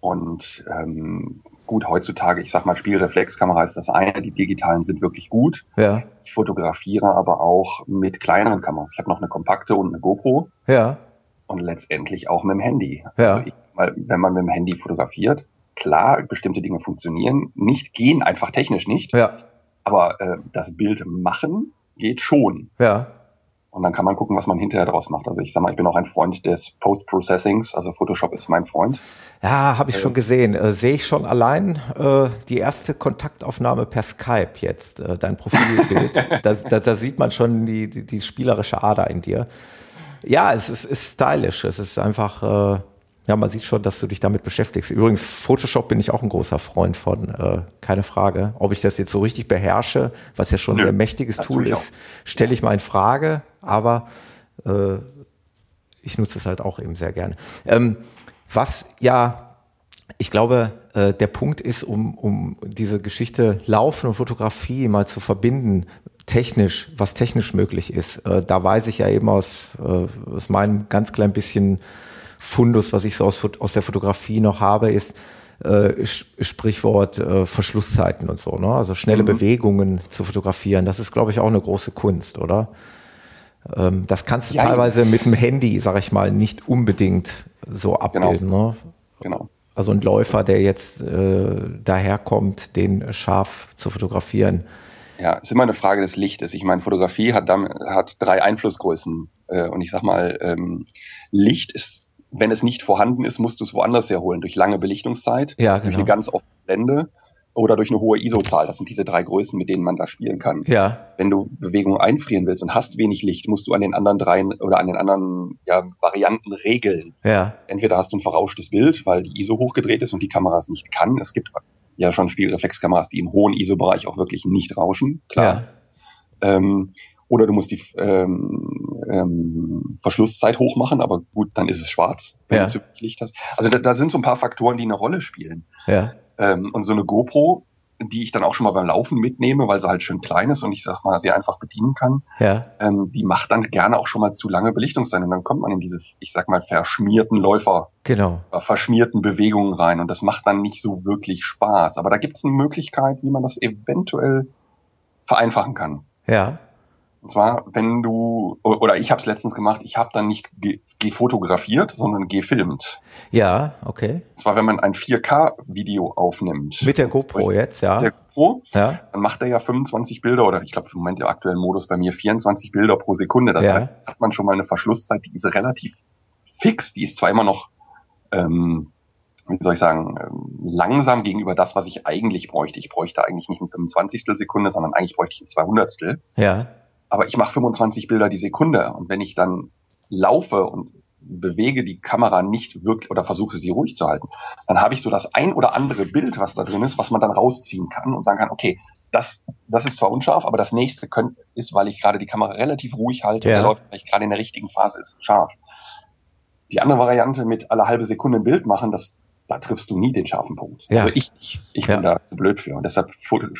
Und ähm, gut, heutzutage, ich sag mal, Spielreflexkamera ist das eine, die digitalen sind wirklich gut. Ja. Ich fotografiere aber auch mit kleineren Kameras. Ich habe noch eine kompakte und eine GoPro. Ja. Und letztendlich auch mit dem Handy. Ja. Also ich, weil, wenn man mit dem Handy fotografiert, klar, bestimmte Dinge funktionieren, nicht gehen einfach technisch nicht. Ja. Aber äh, das Bild machen geht schon. Ja. Und dann kann man gucken, was man hinterher draus macht. Also ich sag mal, ich bin auch ein Freund des Post-Processings. Also Photoshop ist mein Freund. Ja, habe ich schon gesehen. Äh, Sehe ich schon allein äh, die erste Kontaktaufnahme per Skype jetzt, äh, dein Profilbild. da, da, da sieht man schon die, die, die spielerische Ader in dir. Ja, es ist, ist stylisch. Es ist einfach, äh, ja, man sieht schon, dass du dich damit beschäftigst. Übrigens, Photoshop bin ich auch ein großer Freund von, äh, keine Frage. Ob ich das jetzt so richtig beherrsche, was ja schon ein sehr mächtiges Tool ist, stelle ich mal in Frage, aber äh, ich nutze es halt auch eben sehr gerne. Ähm, was ja, ich glaube, äh, der Punkt ist, um, um diese Geschichte Laufen und Fotografie mal zu verbinden, technisch, was technisch möglich ist. Äh, da weiß ich ja eben aus, äh, aus meinem ganz klein bisschen Fundus, was ich so aus, aus der Fotografie noch habe, ist äh, Sprichwort äh, Verschlusszeiten und so. Ne? Also schnelle mhm. Bewegungen zu fotografieren, das ist, glaube ich, auch eine große Kunst, oder? Ähm, das kannst du ja, teilweise mit dem Handy, sag ich mal, nicht unbedingt so abbilden. Genau. Ne? genau. Also ein Läufer, der jetzt äh, daherkommt, den scharf zu fotografieren. Ja, ist immer eine Frage des Lichtes. Ich meine, Fotografie hat, hat drei Einflussgrößen. Äh, und ich sag mal, ähm, Licht ist wenn es nicht vorhanden ist, musst du es woanders herholen, durch lange Belichtungszeit, ja, genau. durch eine ganz offene Blende oder durch eine hohe ISO-Zahl. Das sind diese drei Größen, mit denen man da spielen kann. Ja. Wenn du Bewegung einfrieren willst und hast wenig Licht, musst du an den anderen dreien oder an den anderen ja, Varianten regeln. Ja. Entweder hast du ein verrauschtes Bild, weil die ISO hochgedreht ist und die Kamera es nicht kann. Es gibt ja schon Spielreflexkameras, die im hohen ISO-Bereich auch wirklich nicht rauschen. Klar. Ja. Ähm, oder du musst die ähm, ähm, Verschlusszeit hochmachen, aber gut, dann ist es schwarz, wenn ja. du zu Licht hast. Also da, da, sind so ein paar Faktoren, die eine Rolle spielen. Ja. Ähm, und so eine GoPro, die ich dann auch schon mal beim Laufen mitnehme, weil sie halt schön klein ist und ich sag mal, sie einfach bedienen kann, ja. ähm, die macht dann gerne auch schon mal zu lange Belichtungszeit und dann kommt man in diese, ich sag mal, verschmierten Läufer, genau. Äh, verschmierten Bewegungen rein und das macht dann nicht so wirklich Spaß. Aber da gibt es eine Möglichkeit, wie man das eventuell vereinfachen kann. Ja. Und zwar, wenn du, oder ich habe es letztens gemacht, ich habe dann nicht gefotografiert, sondern gefilmt. Ja, okay. Und zwar, wenn man ein 4K-Video aufnimmt. Mit der GoPro jetzt, ja. Mit der GoPro, ja. dann macht er ja 25 Bilder, oder ich glaube im Moment der aktuellen Modus bei mir 24 Bilder pro Sekunde. Das ja. heißt, hat man schon mal eine Verschlusszeit, die ist relativ fix, die ist zwar immer noch ähm, wie soll ich sagen, ähm, langsam gegenüber das, was ich eigentlich bräuchte. Ich bräuchte eigentlich nicht ein 25. Sekunde, sondern eigentlich bräuchte ich ein 200. Ja aber ich mache 25 Bilder die Sekunde und wenn ich dann laufe und bewege die Kamera nicht wirklich oder versuche sie ruhig zu halten, dann habe ich so das ein oder andere Bild, was da drin ist, was man dann rausziehen kann und sagen kann, okay, das, das ist zwar unscharf, aber das nächste könnt, ist, weil ich gerade die Kamera relativ ruhig halte ja. der läuft vielleicht gerade in der richtigen Phase ist, scharf. Die andere Variante mit alle halbe Sekunde ein Bild machen, das, da triffst du nie den scharfen Punkt. Ja. Also ich, ich, ich bin ja. da zu blöd für. Und deshalb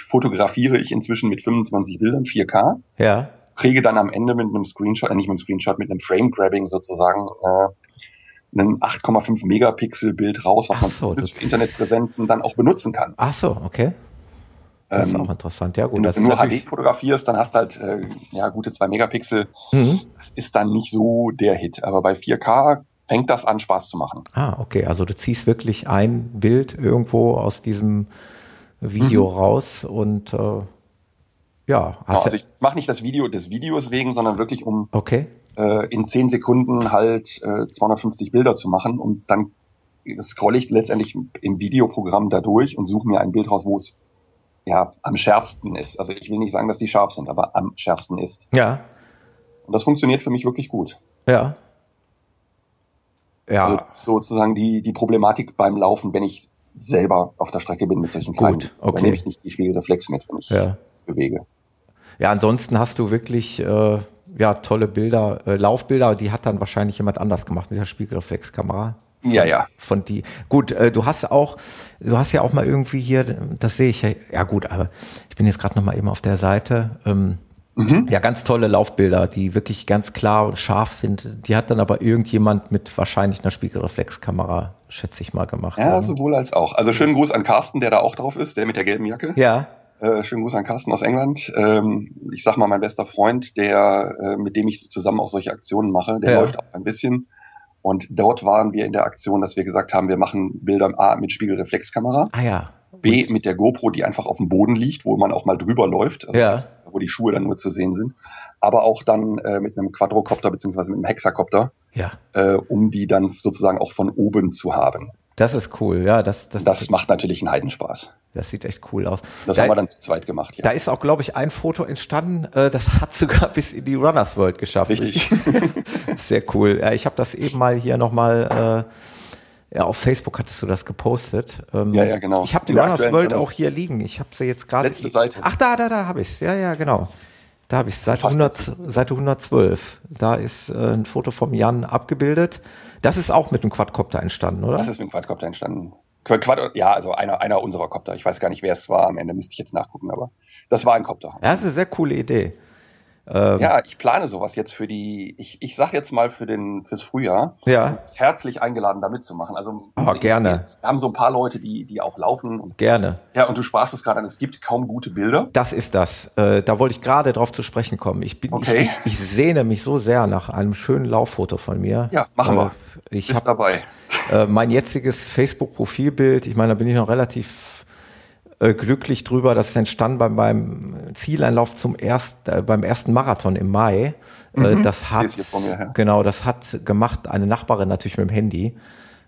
fotografiere ich inzwischen mit 25 Bildern 4K. Ja kriege dann am Ende mit einem Screenshot, äh, nicht mit einem Screenshot, mit einem Frame-Grabbing sozusagen äh, ein 8,5 Megapixel Bild raus, was so, man für Internetpräsenzen dann auch benutzen kann. Ach so, okay. Das ist ähm, auch interessant, ja gut. Wenn das du nur HD fotografierst, dann hast du halt äh, ja gute zwei Megapixel. Mhm. Das ist dann nicht so der Hit. Aber bei 4K fängt das an, Spaß zu machen. Ah, okay. Also du ziehst wirklich ein Bild irgendwo aus diesem Video mhm. raus und äh, ja. Hast also ich mache nicht das Video des Videos wegen, sondern wirklich um okay. äh, in zehn Sekunden halt äh, 250 Bilder zu machen und dann scrolle ich letztendlich im Videoprogramm da durch und suche mir ein Bild raus, wo es ja am schärfsten ist. Also ich will nicht sagen, dass die scharf sind, aber am schärfsten ist. Ja. Und das funktioniert für mich wirklich gut. Ja. Ja. Also sozusagen die, die Problematik beim Laufen, wenn ich selber auf der Strecke bin mit solchen kleinen, Gut, okay. dann nehme ich nicht die Spiegelreflex mit, wenn ich ja. bewege. Ja, ansonsten hast du wirklich äh, ja tolle Bilder, äh, Laufbilder, die hat dann wahrscheinlich jemand anders gemacht mit der Spiegelreflexkamera. Ja, ja. Von die. Gut, äh, du hast auch, du hast ja auch mal irgendwie hier, das sehe ich ja, ja gut, aber ich bin jetzt gerade noch mal eben auf der Seite. Ähm, mhm. Ja, ganz tolle Laufbilder, die wirklich ganz klar und scharf sind. Die hat dann aber irgendjemand mit wahrscheinlich einer Spiegelreflexkamera, schätze ich mal, gemacht. Ja, sowohl als auch. Also schönen Gruß an Carsten, der da auch drauf ist, der mit der gelben Jacke. Ja. Äh, schönen Gruß an Carsten aus England. Ähm, ich sag mal, mein bester Freund, der, äh, mit dem ich zusammen auch solche Aktionen mache, der ja. läuft auch ein bisschen. Und dort waren wir in der Aktion, dass wir gesagt haben, wir machen Bilder A mit Spiegelreflexkamera. Ah ja. B mit der GoPro, die einfach auf dem Boden liegt, wo man auch mal drüber läuft, also ja. wo die Schuhe dann nur zu sehen sind. Aber auch dann äh, mit einem Quadrocopter beziehungsweise mit einem Hexakopter, ja. äh, um die dann sozusagen auch von oben zu haben. Das ist cool, ja. Das, das, das macht natürlich einen Heidenspaß. Das sieht echt cool aus. Das da, haben wir dann zu zweit gemacht, ja. Da ist auch, glaube ich, ein Foto entstanden, äh, das hat sogar bis in die Runners World geschafft. Richtig. Sehr cool. Ja, ich habe das eben mal hier nochmal, äh, ja, auf Facebook hattest du das gepostet. Ähm, ja, ja, genau. Ich habe die Runners World auch hier liegen. Ich habe sie jetzt gerade. Letzte Seite. Ach, da, da, da habe ich's. Ja, ja, genau. Da habe ich Seite, 100, Seite 112. Da ist äh, ein Foto vom Jan abgebildet. Das ist auch mit einem Quadcopter entstanden, oder? Das ist mit einem Quadcopter entstanden. Quad, ja, also einer, einer unserer Copter. Ich weiß gar nicht, wer es war. Am Ende müsste ich jetzt nachgucken, aber das war ein Copter. Ja, das ist eine sehr coole Idee. Ähm, ja, ich plane sowas jetzt für die, ich, ich sag jetzt mal für den, fürs Frühjahr. Ja. Herzlich eingeladen, da mitzumachen. Also, oh, gerne. Wir haben so ein paar Leute, die, die auch laufen. Und, gerne. Ja, und du sprachst es gerade an, es gibt kaum gute Bilder. Das ist das. Äh, da wollte ich gerade drauf zu sprechen kommen. Ich bin, okay. ich, ich, ich, sehne mich so sehr nach einem schönen Lauffoto von mir. Ja, machen wir. Äh, ich Bist hab, dabei. Äh, mein jetziges Facebook-Profilbild, ich meine, da bin ich noch relativ äh, glücklich drüber, dass es entstanden beim, beim Zieleinlauf zum erst, äh, beim ersten Marathon im Mai. Äh, mhm. Das hat, mir, genau, das hat gemacht eine Nachbarin natürlich mit dem Handy.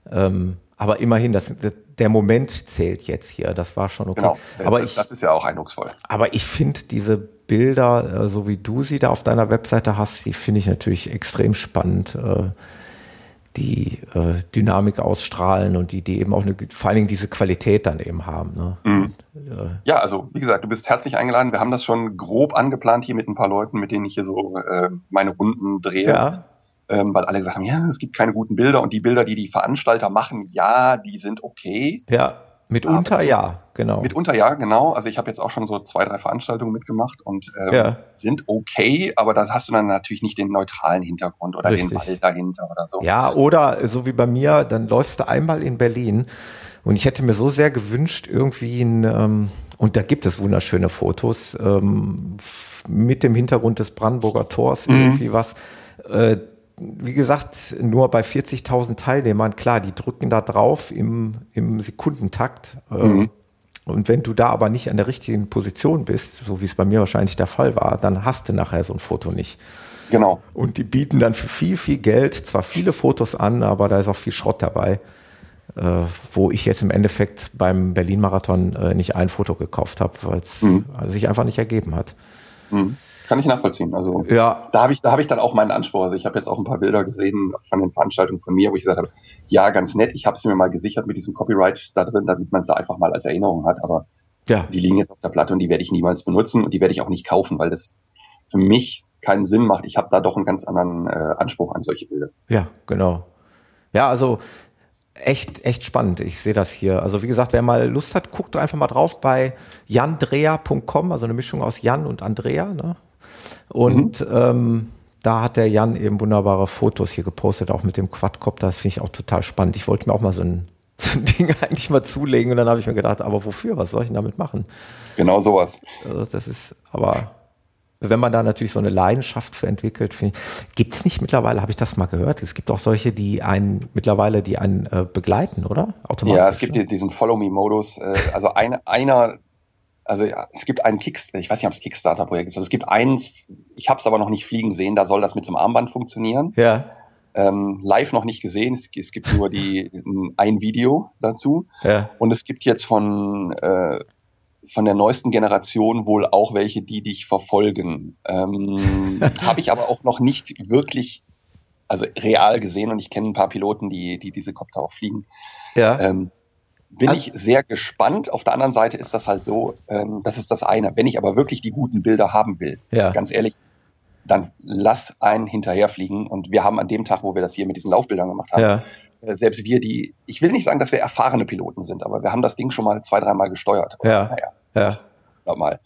Ähm, aber immerhin, das, der Moment zählt jetzt hier. Das war schon okay. Genau, aber das, ich, das ist ja auch eindrucksvoll. Aber ich finde diese Bilder, äh, so wie du sie da auf deiner Webseite hast, die finde ich natürlich extrem spannend. Äh, die äh, Dynamik ausstrahlen und die, die eben auch eine, vor allen Dingen diese Qualität dann eben haben. Ne? Mhm. äh, ja, also wie gesagt, du bist herzlich eingeladen. Wir haben das schon grob angeplant hier mit ein paar Leuten, mit denen ich hier so äh, meine Runden drehe. Ja. Ähm, weil alle gesagt haben, ja, es gibt keine guten Bilder und die Bilder, die die Veranstalter machen, ja, die sind okay. Ja. Mitunter ja, genau. Mitunter ja, genau. Also ich habe jetzt auch schon so zwei, drei Veranstaltungen mitgemacht und ähm, ja. sind okay, aber da hast du dann natürlich nicht den neutralen Hintergrund oder Richtig. den Wald dahinter oder so. Ja, oder so wie bei mir, dann läufst du einmal in Berlin und ich hätte mir so sehr gewünscht, irgendwie ein, ähm, und da gibt es wunderschöne Fotos ähm, mit dem Hintergrund des Brandenburger Tors, mhm. irgendwie was. Äh, wie gesagt, nur bei 40.000 Teilnehmern, klar, die drücken da drauf im, im Sekundentakt. Äh, mhm. Und wenn du da aber nicht an der richtigen Position bist, so wie es bei mir wahrscheinlich der Fall war, dann hast du nachher so ein Foto nicht. Genau. Und die bieten dann für viel, viel Geld zwar viele Fotos an, aber da ist auch viel Schrott dabei, äh, wo ich jetzt im Endeffekt beim Berlin-Marathon äh, nicht ein Foto gekauft habe, weil es mhm. sich einfach nicht ergeben hat. Mhm. Kann ich nachvollziehen. Also ja. da habe ich, da habe ich dann auch meinen Anspruch. Also ich habe jetzt auch ein paar Bilder gesehen von den Veranstaltungen von mir, wo ich gesagt habe, ja, ganz nett, ich habe sie mir mal gesichert mit diesem Copyright da drin, damit man es da einfach mal als Erinnerung hat. Aber ja. die liegen jetzt auf der Platte und die werde ich niemals benutzen und die werde ich auch nicht kaufen, weil das für mich keinen Sinn macht. Ich habe da doch einen ganz anderen äh, Anspruch an solche Bilder. Ja, genau. Ja, also echt, echt spannend. Ich sehe das hier. Also wie gesagt, wer mal Lust hat, guckt einfach mal drauf bei jandrea.com, also eine Mischung aus Jan und Andrea. Ne? Und mhm. ähm, da hat der Jan eben wunderbare Fotos hier gepostet, auch mit dem Quadcopter. Das finde ich auch total spannend. Ich wollte mir auch mal so ein zum Ding eigentlich mal zulegen. Und dann habe ich mir gedacht, aber wofür? Was soll ich denn damit machen? Genau sowas. Also das ist, aber wenn man da natürlich so eine Leidenschaft für entwickelt, gibt es nicht mittlerweile, habe ich das mal gehört, es gibt auch solche, die einen mittlerweile, die einen äh, begleiten, oder? Automatisch. Ja, es gibt ne? diesen Follow-Me-Modus. Äh, also eine, einer, also ja, es gibt einen Kickstarter, ich weiß nicht, ob es Kickstarter-Projekt ist, also es gibt eins, ich habe es aber noch nicht fliegen sehen, da soll das mit so einem Armband funktionieren. Ja. Ähm, live noch nicht gesehen, es, es gibt nur die ein Video dazu. Ja. Und es gibt jetzt von äh, von der neuesten Generation wohl auch welche, die dich verfolgen. Ähm, Habe ich aber auch noch nicht wirklich, also real gesehen und ich kenne ein paar Piloten, die, die diese Kopter auch fliegen. Ja. Ähm, bin ich sehr gespannt. Auf der anderen Seite ist das halt so, ähm, das ist das eine. Wenn ich aber wirklich die guten Bilder haben will, ja. ganz ehrlich, dann lass einen hinterherfliegen. Und wir haben an dem Tag, wo wir das hier mit diesen Laufbildern gemacht haben, ja. Äh, selbst wir, die, ich will nicht sagen, dass wir erfahrene Piloten sind, aber wir haben das Ding schon mal zwei, dreimal gesteuert. Ja. Naja, ja. Normal.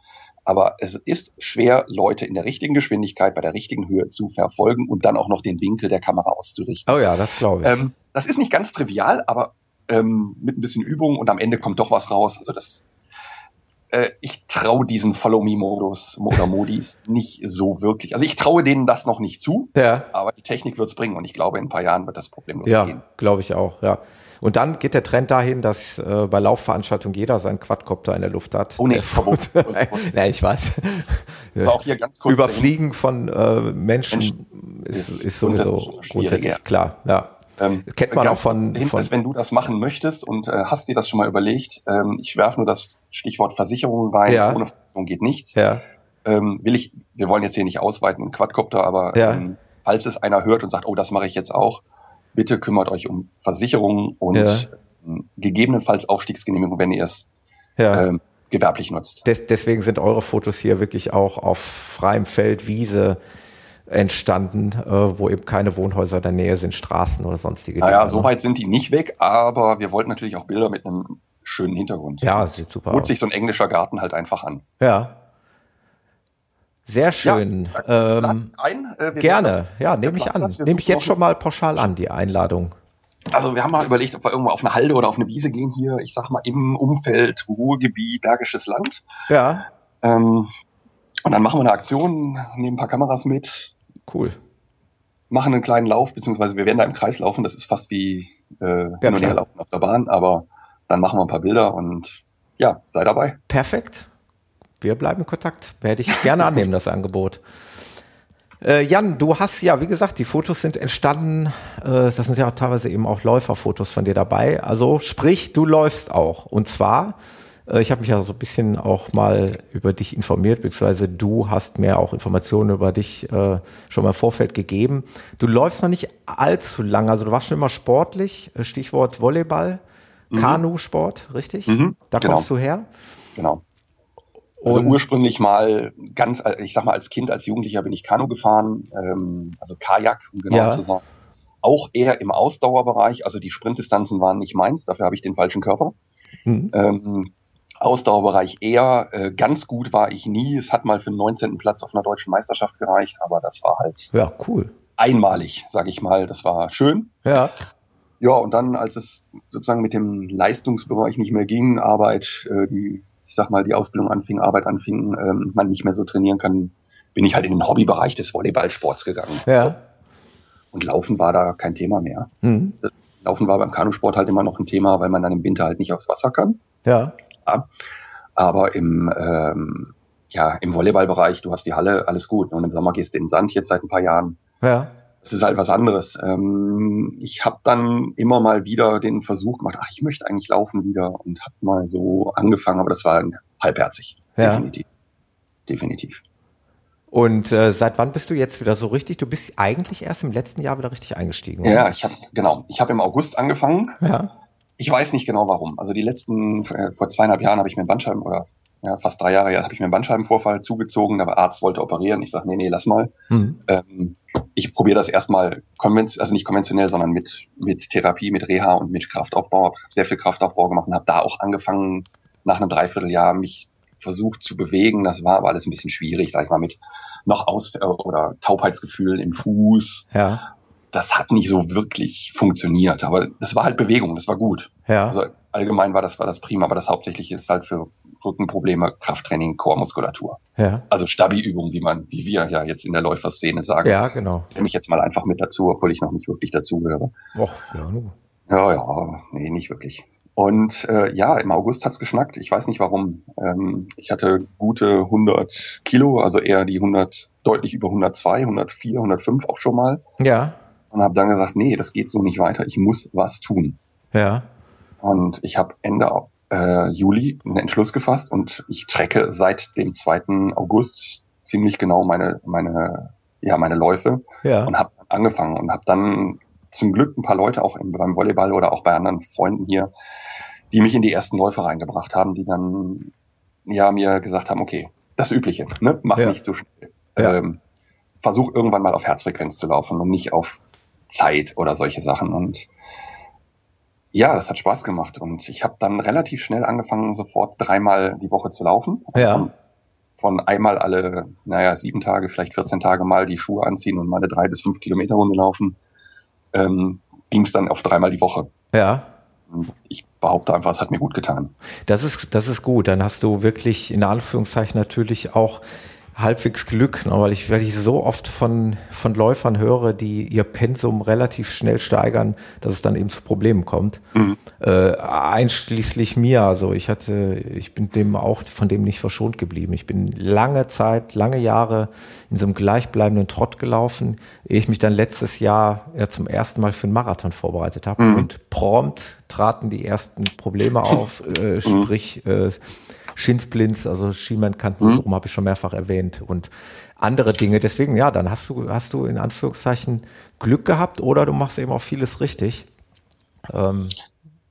Aber es ist schwer, Leute in der richtigen Geschwindigkeit, bei der richtigen Höhe zu verfolgen und dann auch noch den Winkel der Kamera auszurichten. Oh ja, das glaube ich. Ähm, das ist nicht ganz trivial, aber ähm, mit ein bisschen Übung und am Ende kommt doch was raus. Also das äh, ich traue diesen Follow-Me-Modus oder Modis nicht so wirklich. Also ich traue denen das noch nicht zu, ja. aber die Technik wird's bringen und ich glaube, in ein paar Jahren wird das Problem losgehen. Ja, glaube ich auch, ja. Und dann geht der Trend dahin, dass äh, bei Laufveranstaltungen jeder seinen Quadcopter in der Luft hat. Oh nee, Verbot. Nein, ich weiß. Also auch hier ganz kurz Überfliegen von äh, Menschen, Menschen ist, ist, ist sowieso grundsätzlich ja. klar, ja. Ähm, Kennt man auch von, von ist, wenn du das machen möchtest und äh, hast dir das schon mal überlegt, ähm, ich werfe nur das Stichwort Versicherung rein, ja. ohne Versicherung geht nichts. Ja. Ähm, will ich, wir wollen jetzt hier nicht ausweiten in Quadcopter, aber ja. ähm, falls es einer hört und sagt, oh, das mache ich jetzt auch, bitte kümmert euch um Versicherungen und ja. ähm, gegebenenfalls Aufstiegsgenehmigung, wenn ihr es ja. ähm, gewerblich nutzt. Des, deswegen sind eure Fotos hier wirklich auch auf freiem Feld, Wiese, entstanden, äh, wo eben keine Wohnhäuser in der Nähe sind, Straßen oder sonstige Dinge. Naja, so ne? weit sind die nicht weg, aber wir wollten natürlich auch Bilder mit einem schönen Hintergrund. Ja, das sieht super Holt aus. sich so ein englischer Garten halt einfach an. Ja. Sehr schön. Ja, ähm, ein, äh, gerne, ja, nehme ich an. Nehme ich jetzt schon mal pauschal an, die Einladung. Also wir haben mal überlegt, ob wir irgendwo auf eine Halde oder auf eine Wiese gehen hier, ich sag mal im Umfeld, Ruhrgebiet, Bergisches Land. Ja. Ähm, und dann machen wir eine Aktion, nehmen ein paar Kameras mit, Cool. Machen einen kleinen Lauf, beziehungsweise wir werden da im Kreis laufen. Das ist fast wie äh, ja, hin laufen auf der Bahn, aber dann machen wir ein paar Bilder und ja, sei dabei. Perfekt. Wir bleiben in Kontakt. Werde ich gerne annehmen, das Angebot. Äh, Jan, du hast ja, wie gesagt, die Fotos sind entstanden. Äh, das sind ja teilweise eben auch Läuferfotos von dir dabei. Also sprich, du läufst auch. Und zwar ich habe mich ja so ein bisschen auch mal über dich informiert, beziehungsweise du hast mir auch Informationen über dich äh, schon mal im Vorfeld gegeben. Du läufst noch nicht allzu lange, also du warst schon immer sportlich, äh, Stichwort Volleyball, mhm. Kanusport, richtig? Mhm, da genau. kommst du her? Genau. Also Und ursprünglich mal ganz, äh, ich sag mal, als Kind, als Jugendlicher bin ich Kanu gefahren, ähm, also Kajak, um genau ja. zu sagen. Auch eher im Ausdauerbereich, also die Sprintdistanzen waren nicht meins, dafür habe ich den falschen Körper. Mhm. Ähm, Ausdauerbereich eher. Äh, ganz gut war ich nie. Es hat mal für den 19. Platz auf einer deutschen Meisterschaft gereicht, aber das war halt ja cool. Einmalig, sage ich mal. Das war schön. Ja. Ja, und dann, als es sozusagen mit dem Leistungsbereich nicht mehr ging, Arbeit, äh, die, ich sag mal, die Ausbildung anfing, Arbeit anfing, ähm, man nicht mehr so trainieren kann, bin ich halt in den Hobbybereich des Volleyballsports gegangen. Ja. Und Laufen war da kein Thema mehr. Mhm. Laufen war beim Kanusport halt immer noch ein Thema, weil man dann im Winter halt nicht aufs Wasser kann. Ja. Aber im, ähm, ja, im Volleyballbereich, du hast die Halle, alles gut. Und im Sommer gehst du in den Sand jetzt seit ein paar Jahren. Ja. Das ist halt was anderes. Ähm, ich habe dann immer mal wieder den Versuch gemacht, ach, ich möchte eigentlich laufen wieder und habe mal so angefangen, aber das war halbherzig. Ja. Definitiv. Definitiv. Und äh, seit wann bist du jetzt wieder so richtig? Du bist eigentlich erst im letzten Jahr wieder richtig eingestiegen. Oder? Ja, ich habe genau. Ich habe im August angefangen. Ja. Ich weiß nicht genau warum. Also die letzten, äh, vor zweieinhalb Jahren habe ich mir einen Bandscheiben, oder ja, fast drei Jahre her, habe ich mir einen Bandscheibenvorfall zugezogen, der Arzt wollte operieren. Ich sage, nee, nee, lass mal. Mhm. Ähm, ich probiere das erstmal konventionell, also nicht konventionell, sondern mit, mit Therapie, mit Reha und mit Kraftaufbau. Hab sehr viel Kraftaufbau gemacht und habe da auch angefangen, nach einem Dreivierteljahr mich versucht zu bewegen. Das war aber alles ein bisschen schwierig, sag ich mal, mit noch Aus- oder Taubheitsgefühlen im Fuß. Ja das hat nicht so wirklich funktioniert. Aber das war halt Bewegung, das war gut. Ja. Also allgemein war das, war das prima, aber das Hauptsächliche ist halt für Rückenprobleme, Krafttraining, Chormuskulatur. Ja. Also Stabi-Übungen, wie man, wie wir ja jetzt in der Läuferszene sagen. Ja, genau. Nehme ich jetzt mal einfach mit dazu, obwohl ich noch nicht wirklich dazugehöre. Och, ja, nur. Ja, ja, nee, nicht wirklich. Und äh, ja, im August hat's geschnackt. Ich weiß nicht warum. Ähm, ich hatte gute 100 Kilo, also eher die 100, deutlich über 102, 104, 105 auch schon mal. Ja. Und habe dann gesagt, nee, das geht so nicht weiter. Ich muss was tun. Ja. Und ich habe Ende äh, Juli einen Entschluss gefasst und ich trecke seit dem 2. August ziemlich genau meine meine ja meine Läufe Ja. und habe angefangen und habe dann zum Glück ein paar Leute auch im, beim Volleyball oder auch bei anderen Freunden hier, die mich in die ersten Läufe reingebracht haben, die dann ja mir gesagt haben, okay, das Übliche, ne? mach Ja. nicht zu schnell. Ja. Ähm, versuch irgendwann mal auf Herzfrequenz zu laufen und nicht auf Zeit oder solche Sachen. Und ja, das hat Spaß gemacht und ich habe dann relativ schnell angefangen, sofort dreimal die Woche zu laufen. Ja. Von, von einmal alle, naja, sieben Tage, vielleicht 14 Tage mal die Schuhe anziehen und mal eine drei bis fünf Kilometer Runde laufen, ähm, ging es dann auf dreimal die Woche. Ja. Ich behaupte einfach, es hat mir gut getan. Das ist, das ist gut. Dann hast du wirklich in Anführungszeichen natürlich auch halbwegs Glück, ne? weil ich, weil ich so oft von, von Läufern höre, die ihr Pensum relativ schnell steigern, dass es dann eben zu Problemen kommt. Äh, einschließlich mir. Also ich hatte, ich bin dem auch von dem nicht verschont geblieben. Ich bin lange Zeit, lange Jahre in so einem gleichbleibenden Trott gelaufen, ehe ich mich dann letztes Jahr ja zum ersten Mal für einen Marathon vorbereitet habe. Und prompt traten die ersten Probleme auf, äh, sprich äh, Shinsplints, also Schienbeinkantensyndrom habe ich schon mehrfach erwähnt und andere Dinge. Deswegen, ja, dann hast du, hast du in Anführungszeichen Glück gehabt oder du machst eben auch vieles richtig. Ähm,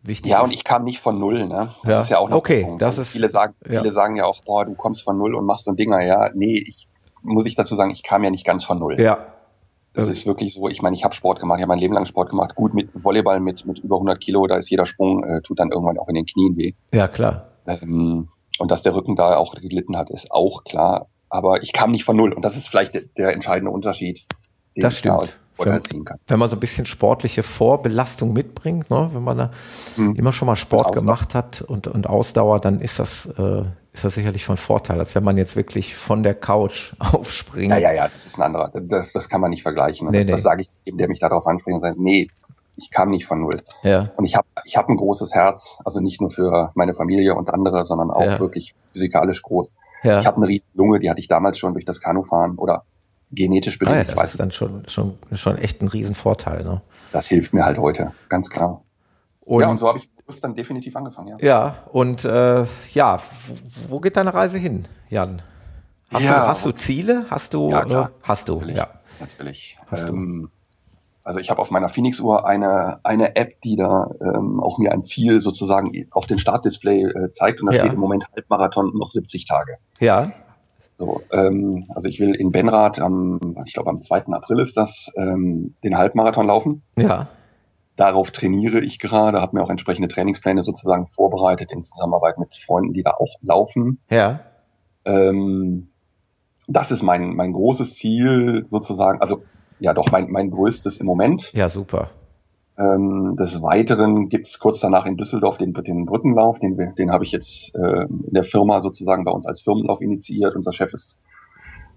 wichtig Ja, ist, und ich kam nicht von null, ne? Das Ja. ist ja auch noch Okay, Punkt. das Und ist- viele sagen, ja. viele sagen ja auch, boah, du kommst von null und machst so ein Dinger. Ja, nee, ich muss ich dazu sagen, ich kam ja nicht ganz von null. ja, Das ist wirklich so, ich meine, ich habe Sport gemacht, ich habe mein Leben lang Sport gemacht. Gut, mit Volleyball mit, mit über 100 Kilo, da ist jeder Sprung, äh, tut dann irgendwann auch in den Knien weh. ja, klar. Ähm, und dass der Rücken da auch gelitten hat, ist auch klar. Aber ich kam nicht von null. Und das ist vielleicht der, der entscheidende Unterschied, den Das stimmt. kann. Wenn man so ein bisschen sportliche Vorbelastung mitbringt, ne, wenn man da Mhm. immer schon mal Sport gemacht hat und, und Ausdauer, dann ist das, äh, ist das sicherlich von Vorteil, als wenn man jetzt wirklich von der Couch aufspringt. Ja, ja, ja, das ist ein anderer. Das, das kann man nicht vergleichen. Nee, das, nee. das sage ich jedem, der mich darauf anspricht und sagt, nee, ich kam nicht von null. Ja, Und ich habe ich hab ein großes Herz, also nicht nur für meine Familie und andere, sondern auch Ja. wirklich physikalisch groß. ja. Ich habe eine riesen Lunge, die hatte ich damals schon durch das Kanufahren oder genetisch Ah, bedingt. ja, ich das weiß ist dann schon, schon, schon echt ein Riesenvorteil. Ne? Das hilft mir halt heute, ganz klar. Und, ja, und so habe ich bewusst dann definitiv angefangen, ja. ja, und äh, ja, wo, geht deine Reise hin, Jan? Hast, Ja. du, hast du Ziele? Hast du? Ja, klar. Äh, hast du? Natürlich. Ja. Natürlich. Hast du. ähm, also ich habe auf meiner Phoenix-Uhr eine, eine App, die da ähm, auch mir ein Ziel sozusagen auf den Startdisplay äh, zeigt. Und da Ja. steht im Moment Halbmarathon noch 70 Tage. Ja. So, ähm, also ich will in Benrath am, ich glaube am 2. April ist das, ähm, den Halbmarathon laufen. Ja. Darauf trainiere ich gerade, habe mir auch entsprechende Trainingspläne sozusagen vorbereitet in Zusammenarbeit mit Freunden, die da auch laufen. Ja. Ähm, das ist mein, mein großes Ziel sozusagen, also ja doch mein, mein größtes im Moment. Ja, super. Ähm, des Weiteren gibt's kurz danach in Düsseldorf den, den Brückenlauf, den, den habe ich jetzt äh, in der Firma sozusagen bei uns als Firmenlauf initiiert. Unser Chef ist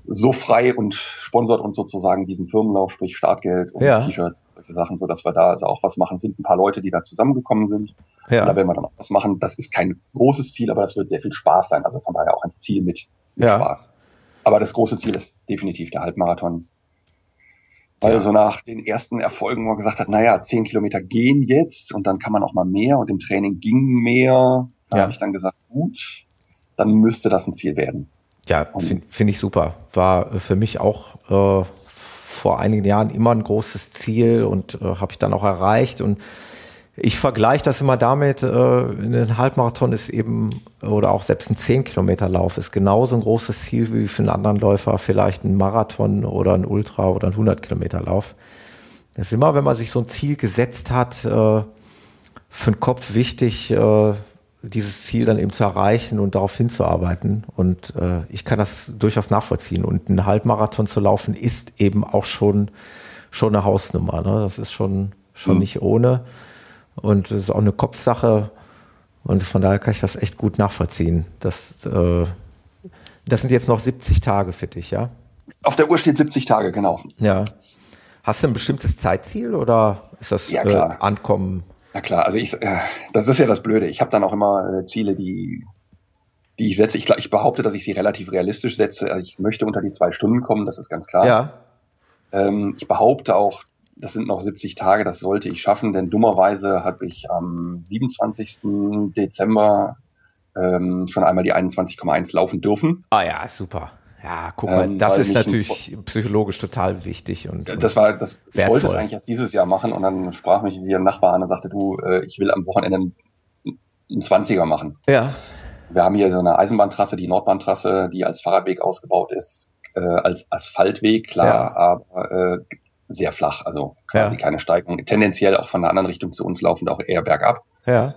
so frei und sponsert uns sozusagen diesen Firmenlauf, sprich Startgeld und Ja. T-Shirts, solche Sachen, so dass wir da also auch was machen. Sind ein paar Leute, die da zusammengekommen sind. Und da Ja. werden wir dann auch was machen. Das ist kein großes Ziel, aber das wird sehr viel Spaß sein. Also von daher auch ein Ziel mit, mit Ja. Spaß. Aber das große Ziel ist definitiv der Halbmarathon. Weil Ja. so nach den ersten Erfolgen, wo man gesagt hat, naja, zehn Kilometer gehen jetzt und dann kann man auch mal mehr und im Training ging mehr, da Ja. habe ich dann gesagt, gut, dann müsste das ein Ziel werden. Ja, finde find ich super. War äh, für mich auch äh, vor einigen Jahren immer ein großes Ziel und äh, habe ich dann auch erreicht. Und ich vergleiche das immer damit, äh, ein Halbmarathon ist eben, oder auch selbst ein 10-Kilometer-Lauf ist genauso ein großes Ziel wie für einen anderen Läufer vielleicht ein Marathon oder ein Ultra oder ein 100-Kilometer-Lauf. Das ist immer, wenn man sich so ein Ziel gesetzt hat, äh, für den Kopf wichtig, äh, dieses Ziel dann eben zu erreichen und darauf hinzuarbeiten. Und äh, ich kann das durchaus nachvollziehen. Und einen Halbmarathon zu laufen ist eben auch schon schon eine Hausnummer. Ne? Das ist schon, schon mhm. nicht ohne. Und es ist auch eine Kopfsache. Und von daher kann ich das echt gut nachvollziehen. Das, äh, das sind jetzt noch 70 Tage für dich, ja? Auf der Uhr steht 70 Tage, genau. Ja. Hast du ein bestimmtes Zeitziel oder ist das ja, äh, Ankommen? Na klar, also ich, äh, das ist ja das Blöde. Ich habe dann auch immer äh, Ziele, die, die ich setze. Ich, ich behaupte, dass ich sie relativ realistisch setze. Also ich möchte unter die zwei Stunden kommen, das ist ganz klar. Ja. Ähm, ich behaupte auch, das sind noch 70 Tage, das sollte ich schaffen, denn dummerweise habe ich am 27. Dezember ähm, schon einmal die 21,1 laufen dürfen. Ah ja, super. Ja, guck mal, ähm, das ist natürlich psychologisch total wichtig und, das war das wertvoll. ich wollte es eigentlich erst dieses Jahr machen und dann sprach mich wie ein Nachbar an und sagte, du, äh, ich will am Wochenende einen 20er machen. Ja. Wir haben hier so eine Eisenbahntrasse, die Nordbahntrasse, die als Fahrradweg ausgebaut ist, äh, als Asphaltweg, klar, ja. aber äh, sehr flach, also quasi ja. keine Steigung. Tendenziell auch von der anderen Richtung zu uns laufend auch eher bergab. Ja.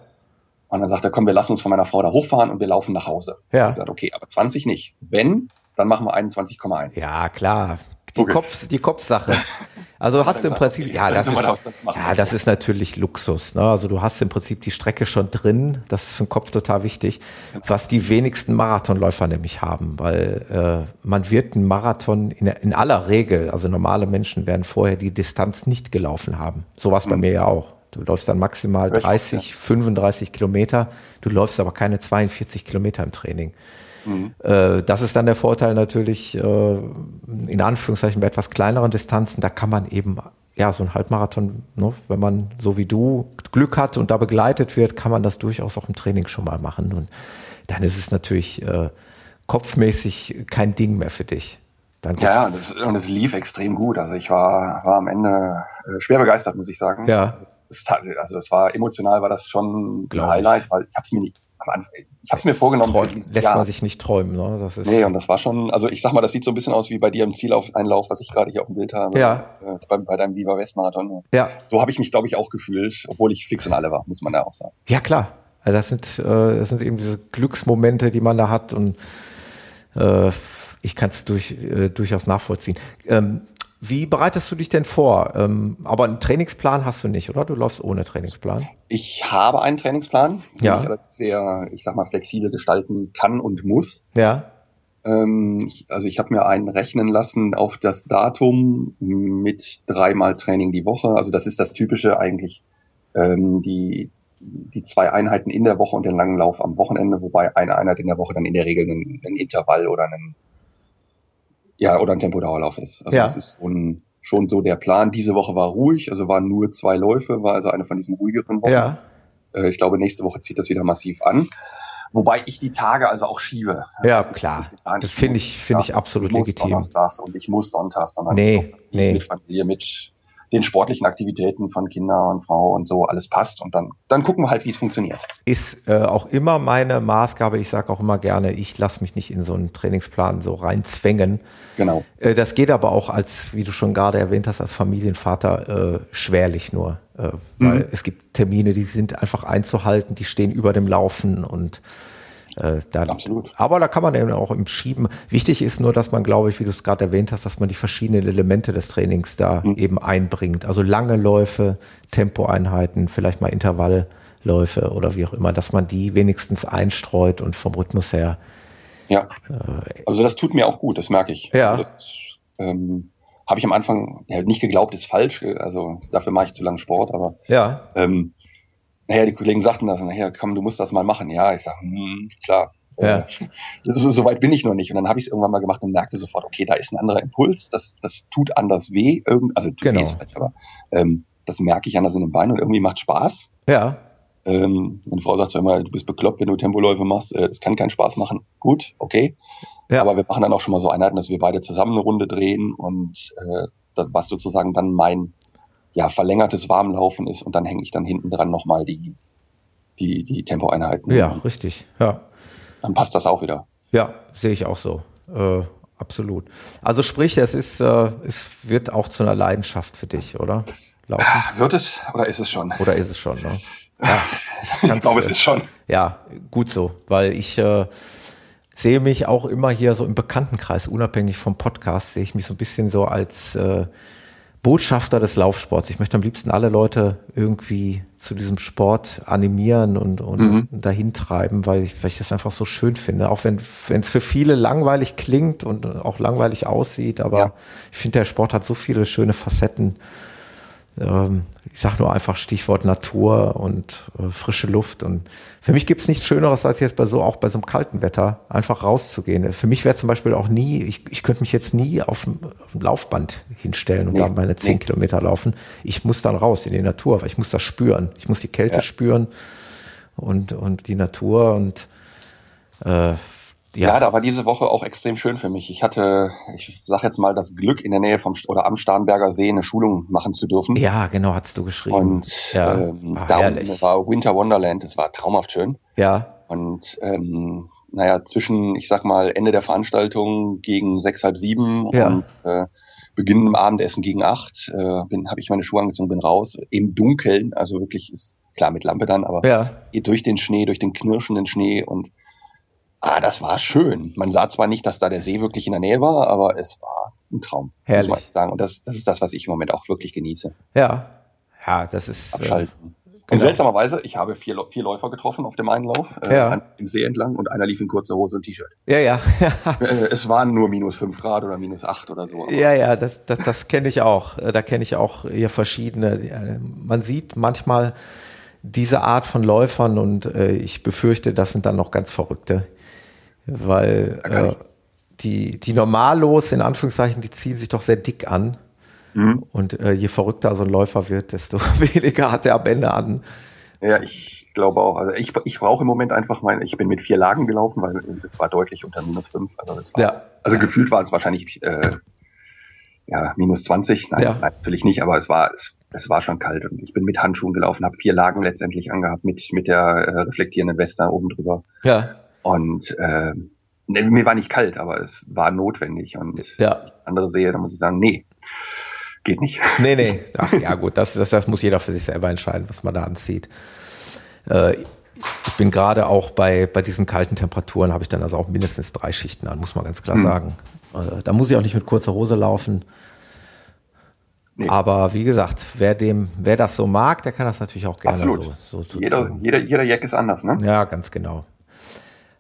Und dann sagt er, komm, wir lassen uns von meiner Frau da hochfahren und wir laufen nach Hause. Ja. Ich gesagt, okay, aber 20 nicht. Wenn, dann machen wir 21,1. Ja, klar. Die, okay. Kopf, die Kopfsache. Also hast du im Prinzip, ja, das ist, ja, das ist natürlich Luxus. Ne? Also du hast im Prinzip die Strecke schon drin. Das ist für den Kopf total wichtig. Was die wenigsten Marathonläufer nämlich haben, weil äh, man wird einen Marathon in, in aller Regel, also normale Menschen werden vorher die Distanz nicht gelaufen haben. So war es bei mhm. mir ja auch. Du läufst dann maximal 30, ja. 35 Kilometer. Du läufst aber keine 42 Kilometer im Training. Mhm. Äh, das ist dann der Vorteil natürlich äh, in Anführungszeichen bei etwas kleineren Distanzen. Da kann man eben ja so ein Halbmarathon, ne, wenn man so wie du Glück hat und da begleitet wird, kann man das durchaus auch im Training schon mal machen. Und dann ist es natürlich äh, kopfmäßig kein Ding mehr für dich. Dann ja, das, und es lief extrem gut. Also ich war, war am Ende äh, schwer begeistert, muss ich sagen. Ja. Also es, also es war emotional, war das schon ein Highlight, weil ich habe es mir nicht ich habe es mir vorgenommen. Träum, lässt Jahr. man sich nicht träumen, ne? Das ist nee, und das war schon, also ich sag mal, das sieht so ein bisschen aus wie bei dir im Zieleinlauf, was ich gerade hier auf dem Bild habe. Ja. Äh, bei, bei, deinem Viva West Marathon. Ja. So habe ich mich, glaube ich, auch gefühlt, obwohl ich fix und alle war, muss man ja auch sagen. Ja, klar. Also das sind, äh, das sind eben diese Glücksmomente, die man da hat und äh, ich kann es durch, äh, durchaus nachvollziehen. Ähm, wie bereitest du dich denn vor? Ähm, aber einen Trainingsplan hast du nicht, oder? Du läufst ohne Trainingsplan. Ich habe einen Trainingsplan, den ja. ich sehr, ich sag mal, flexibel gestalten kann und muss. Ja. Ähm, also ich habe mir einen rechnen lassen auf das Datum mit dreimal Training die Woche. Also das ist das Typische eigentlich. Ähm, die, die zwei Einheiten in der Woche und den langen Lauf am Wochenende, wobei eine Einheit in der Woche dann in der Regel ein, ein Intervall oder ein ja, oder ein Tempodauerlauf ist. Also ja. das ist schon, schon so der Plan. Diese Woche war ruhig, also waren nur zwei Läufe, war also eine von diesen ruhigeren Wochen. Ja. Äh, ich glaube, nächste Woche zieht das wieder massiv an. Wobei ich die Tage also auch schiebe. Ja, das klar. Das finde ich, finde ich absolut ich legitim. Und ich muss sonntags, sondern nee, nee. mit Familie, mit den sportlichen Aktivitäten von Kinder und Frau und so alles passt und dann, dann gucken wir halt, wie es funktioniert. Ist äh, auch immer meine Maßgabe, ich sage auch immer gerne, ich lasse mich nicht in so einen Trainingsplan so reinzwängen. Genau. Äh, das geht aber auch als, wie du schon gerade erwähnt hast, als Familienvater äh, schwerlich nur. Äh, weil mhm. es gibt Termine, die sind einfach einzuhalten, die stehen über dem Laufen und äh, da, Absolut. Aber da kann man eben auch im Schieben. Wichtig ist nur, dass man, glaube ich, wie du es gerade erwähnt hast, dass man die verschiedenen Elemente des Trainings da mhm. eben einbringt. Also lange Läufe, Tempoeinheiten, vielleicht mal Intervallläufe oder wie auch immer, dass man die wenigstens einstreut und vom Rhythmus her. Ja. Äh, also das tut mir auch gut, das merke ich. Ja. Also das, ähm, habe ich am Anfang ja, nicht geglaubt, ist falsch. Also dafür mache ich zu lange Sport, aber ja. Ähm, naja, die Kollegen sagten das, naja, komm, du musst das mal machen. Ja, ich sage, hm, klar. Ja. Äh, ist, so weit bin ich noch nicht. Und dann habe ich es irgendwann mal gemacht und merkte sofort, okay, da ist ein anderer Impuls, das, das tut anders weh. Irgend, also tut genau. weh aber ähm, das merke ich anders in den Beinen und irgendwie macht Spaß. Ja. Ähm, meine Frau sagt zwar immer, du bist bekloppt, wenn du Tempoläufe machst. Äh, das kann keinen Spaß machen. Gut, okay. Ja. Aber wir machen dann auch schon mal so Einheiten, dass wir beide zusammen eine Runde drehen und äh, das, was sozusagen dann mein ja, verlängertes Warmlaufen ist und dann hänge ich dann hinten dran nochmal die, die, die Tempoeinheiten. Ja, richtig, ja. Dann passt das auch wieder. Ja, sehe ich auch so. Äh, absolut. Also sprich, es ist, äh, es wird auch zu einer Leidenschaft für dich, oder? Laufen. Wird es oder ist es schon? Oder ist es schon, ne? Ja, ich, ich glaube, es ist schon. Ja, gut so, weil ich äh, sehe mich auch immer hier so im Bekanntenkreis, unabhängig vom Podcast, sehe ich mich so ein bisschen so als äh, Botschafter des Laufsports. Ich möchte am liebsten alle Leute irgendwie zu diesem Sport animieren und, und mhm. dahin treiben, weil ich, weil ich das einfach so schön finde. Auch wenn es für viele langweilig klingt und auch langweilig aussieht, aber ja. ich finde, der Sport hat so viele schöne Facetten ähm, ich sage nur einfach Stichwort Natur und äh, frische Luft. Und für mich gibt's nichts Schöneres, als jetzt bei so, auch bei so einem kalten Wetter, einfach rauszugehen. Für mich wäre zum Beispiel auch nie, ich, ich könnte mich jetzt nie auf dem, Laufband hinstellen und nee, da meine zehn nee. Kilometer laufen. Ich muss dann raus in die Natur, weil ich muss das spüren. Ich muss die Kälte ja. spüren und, und die Natur und äh, ja. ja, da war diese Woche auch extrem schön für mich. Ich hatte, ich sag jetzt mal, das Glück in der Nähe vom oder am Starnberger See eine Schulung machen zu dürfen. Ja, genau, hast du geschrieben. Und ja. ähm, Ach, da war Winter Wonderland, es war traumhaft schön. Ja. Und ähm, naja, zwischen, ich sag mal, Ende der Veranstaltung gegen sechs, halb sieben ja. und äh, Beginn im Abendessen gegen acht, äh, bin, habe ich meine Schuhe angezogen, bin raus, im Dunkeln, also wirklich ist klar mit Lampe dann, aber ja. durch den Schnee, durch den knirschenden Schnee und Ah, das war schön. Man sah zwar nicht, dass da der See wirklich in der Nähe war, aber es war ein Traum. Herrlich. Muss sagen. Und das, das ist das, was ich im Moment auch wirklich genieße. Ja. Ja, das ist. Äh, Abschalten. Äh, genau. Und seltsamerweise, ich habe vier, vier Läufer getroffen auf dem Einlauf, äh, ja. im See entlang und einer lief in kurzer Hose und T-Shirt. Ja, ja. Äh, es waren nur minus fünf Grad oder minus acht oder so. Ja, ja, das, das, das kenne ich auch. Äh, da kenne ich auch hier verschiedene. Man sieht manchmal diese Art von Läufern und äh, ich befürchte, das sind dann noch ganz Verrückte weil äh, die, die Normallos, in Anführungszeichen, die ziehen sich doch sehr dick an. Mhm. Und äh, je verrückter so ein Läufer wird, desto weniger hat er am Ende an. Ja, ich glaube auch. Also ich, ich brauche im Moment einfach meine, ich bin mit vier Lagen gelaufen, weil es war deutlich unter minus fünf. Also, war, ja. also gefühlt war es wahrscheinlich äh, ja, minus 20. Nein, ja. natürlich nicht, aber es war, es, es war schon kalt und ich bin mit Handschuhen gelaufen, habe vier Lagen letztendlich angehabt mit, mit der äh, reflektierenden Weste oben drüber. Ja. Und äh, ne, mir war nicht kalt, aber es war notwendig. Und ja. andere sehe, da muss ich sagen, nee, geht nicht. Nee, nee. Ach ja, gut, das, das, das muss jeder für sich selber entscheiden, was man da anzieht. Äh, ich bin gerade auch bei, bei diesen kalten Temperaturen, habe ich dann also auch mindestens drei Schichten an, muss man ganz klar mhm. sagen. Äh, da muss ich auch nicht mit kurzer Hose laufen. Nee. Aber wie gesagt, wer dem, wer das so mag, der kann das natürlich auch gerne Absolut. so, so, so jeder, tun. Jeder, jeder Jack ist anders, ne? Ja, ganz genau.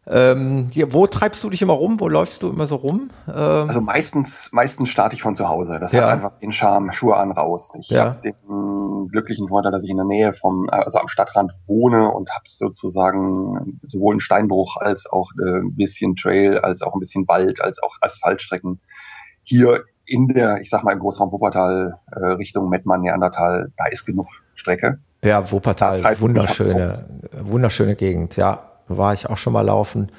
Ähm, hier, wo treibst du dich immer rum? Wo läufst du immer so rum? Ähm, also meistens, meistens starte ich von zu Hause. Das ja. hat einfach den Charme, Schuhe an, raus. Ich ja. habe den glücklichen Vorteil, dass ich in der Nähe vom, also am Stadtrand wohne und habe sozusagen sowohl einen Steinbruch als auch äh, ein bisschen Trail, als auch ein bisschen Wald, als auch Asphaltstrecken. Hier in der, ich sag mal, im Großraum Wuppertal äh, Richtung Mettmann, Neandertal, da ist genug Strecke. Ja, Wuppertal, wunderschöne, wunderschöne Gegend, ja war ich auch schon mal laufen.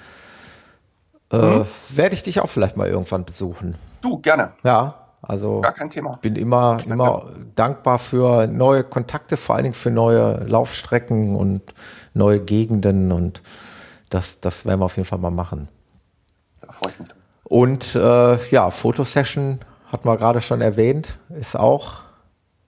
Äh, mhm. Werde ich dich auch vielleicht mal irgendwann besuchen. Du, gerne. Ja, also gar kein Thema. Bin immer, kein immer dankbar für neue Kontakte, vor allen Dingen für neue Laufstrecken und neue Gegenden und das, das werden wir auf jeden Fall mal machen. Da freue ich mich. Und äh, ja, Fotosession hat man gerade schon erwähnt, ist auch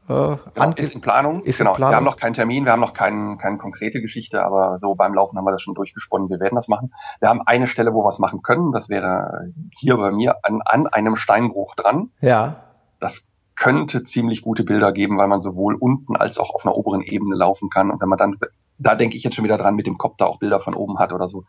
äh, genau, ist in Planung. Ist genau. In Planung. Wir haben noch keinen Termin, wir haben noch kein, keine konkrete Geschichte, aber so beim Laufen haben wir das schon durchgesponnen. Wir werden das machen. Wir haben eine Stelle, wo wir es machen können. Das wäre hier bei mir an, an einem Steinbruch dran. Ja. Das könnte ziemlich gute Bilder geben, weil man sowohl unten als auch auf einer oberen Ebene laufen kann. Und wenn man dann, da denke ich jetzt schon wieder dran, mit dem Kopf da auch Bilder von oben hat oder so.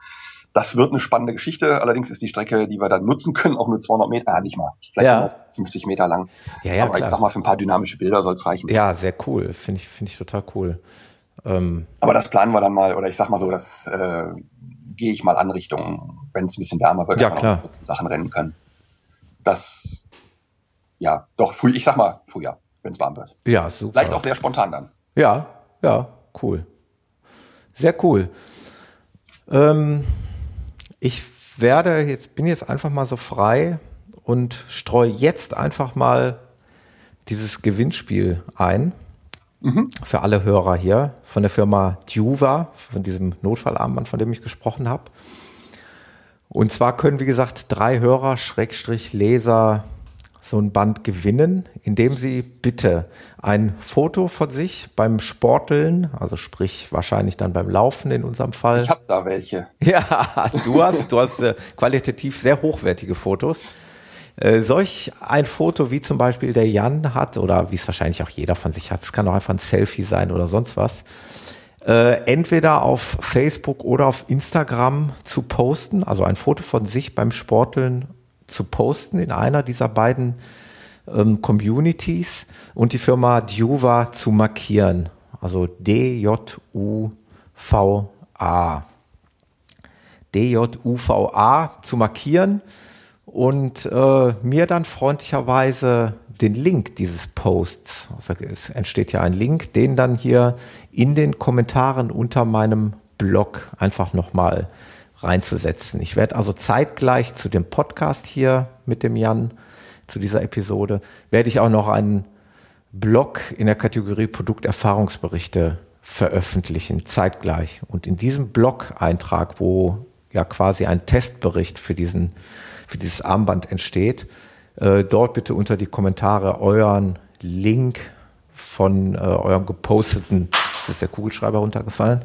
Das wird eine spannende Geschichte. Allerdings ist die Strecke, die wir dann nutzen können, auch nur 200 Meter, ah, nicht mal, vielleicht ja. 50 Meter lang. Ja, ja, Aber klar. ich sag mal, für ein paar dynamische Bilder soll es reichen. Ja, sehr cool. Finde ich, finde ich total cool. Ähm, Aber das planen wir dann mal, oder ich sag mal so, das äh, gehe ich mal an Richtung, wenn es ein bisschen wärmer wird, ja, klar. auch Sachen rennen können. Das, ja, doch, früh, ich sag mal Frühjahr, wenn es warm wird. Ja, super. Vielleicht auch sehr spontan dann. Ja, ja, cool. Sehr cool. Ähm, ich werde jetzt, bin jetzt einfach mal so frei und streue jetzt einfach mal dieses Gewinnspiel ein. Mhm. Für alle Hörer hier von der Firma Juva, von diesem Notfallarmband, von dem ich gesprochen habe. Und zwar können, wie gesagt, drei Hörer, Schrägstrich, Leser so ein Band gewinnen, indem Sie bitte ein Foto von sich beim Sporteln, also sprich wahrscheinlich dann beim Laufen in unserem Fall. Ich habe da welche. Ja, du hast, du hast äh, qualitativ sehr hochwertige Fotos. Äh, solch ein Foto, wie zum Beispiel der Jan hat, oder wie es wahrscheinlich auch jeder von sich hat, es kann auch einfach ein Selfie sein oder sonst was, äh, entweder auf Facebook oder auf Instagram zu posten, also ein Foto von sich beim Sporteln zu posten in einer dieser beiden ähm, Communities und die Firma Duva zu markieren. Also D-J-U-V-A. D-J-U-V-A zu markieren und äh, mir dann freundlicherweise den Link dieses Posts, also es entsteht ja ein Link, den dann hier in den Kommentaren unter meinem Blog einfach nochmal reinzusetzen. Ich werde also zeitgleich zu dem Podcast hier mit dem Jan, zu dieser Episode, werde ich auch noch einen Blog in der Kategorie Produkterfahrungsberichte veröffentlichen, zeitgleich. Und in diesem Blog-Eintrag, wo ja quasi ein Testbericht für diesen, für dieses Armband entsteht, äh, dort bitte unter die Kommentare euren Link von äh, eurem geposteten, ist ist der Kugelschreiber runtergefallen,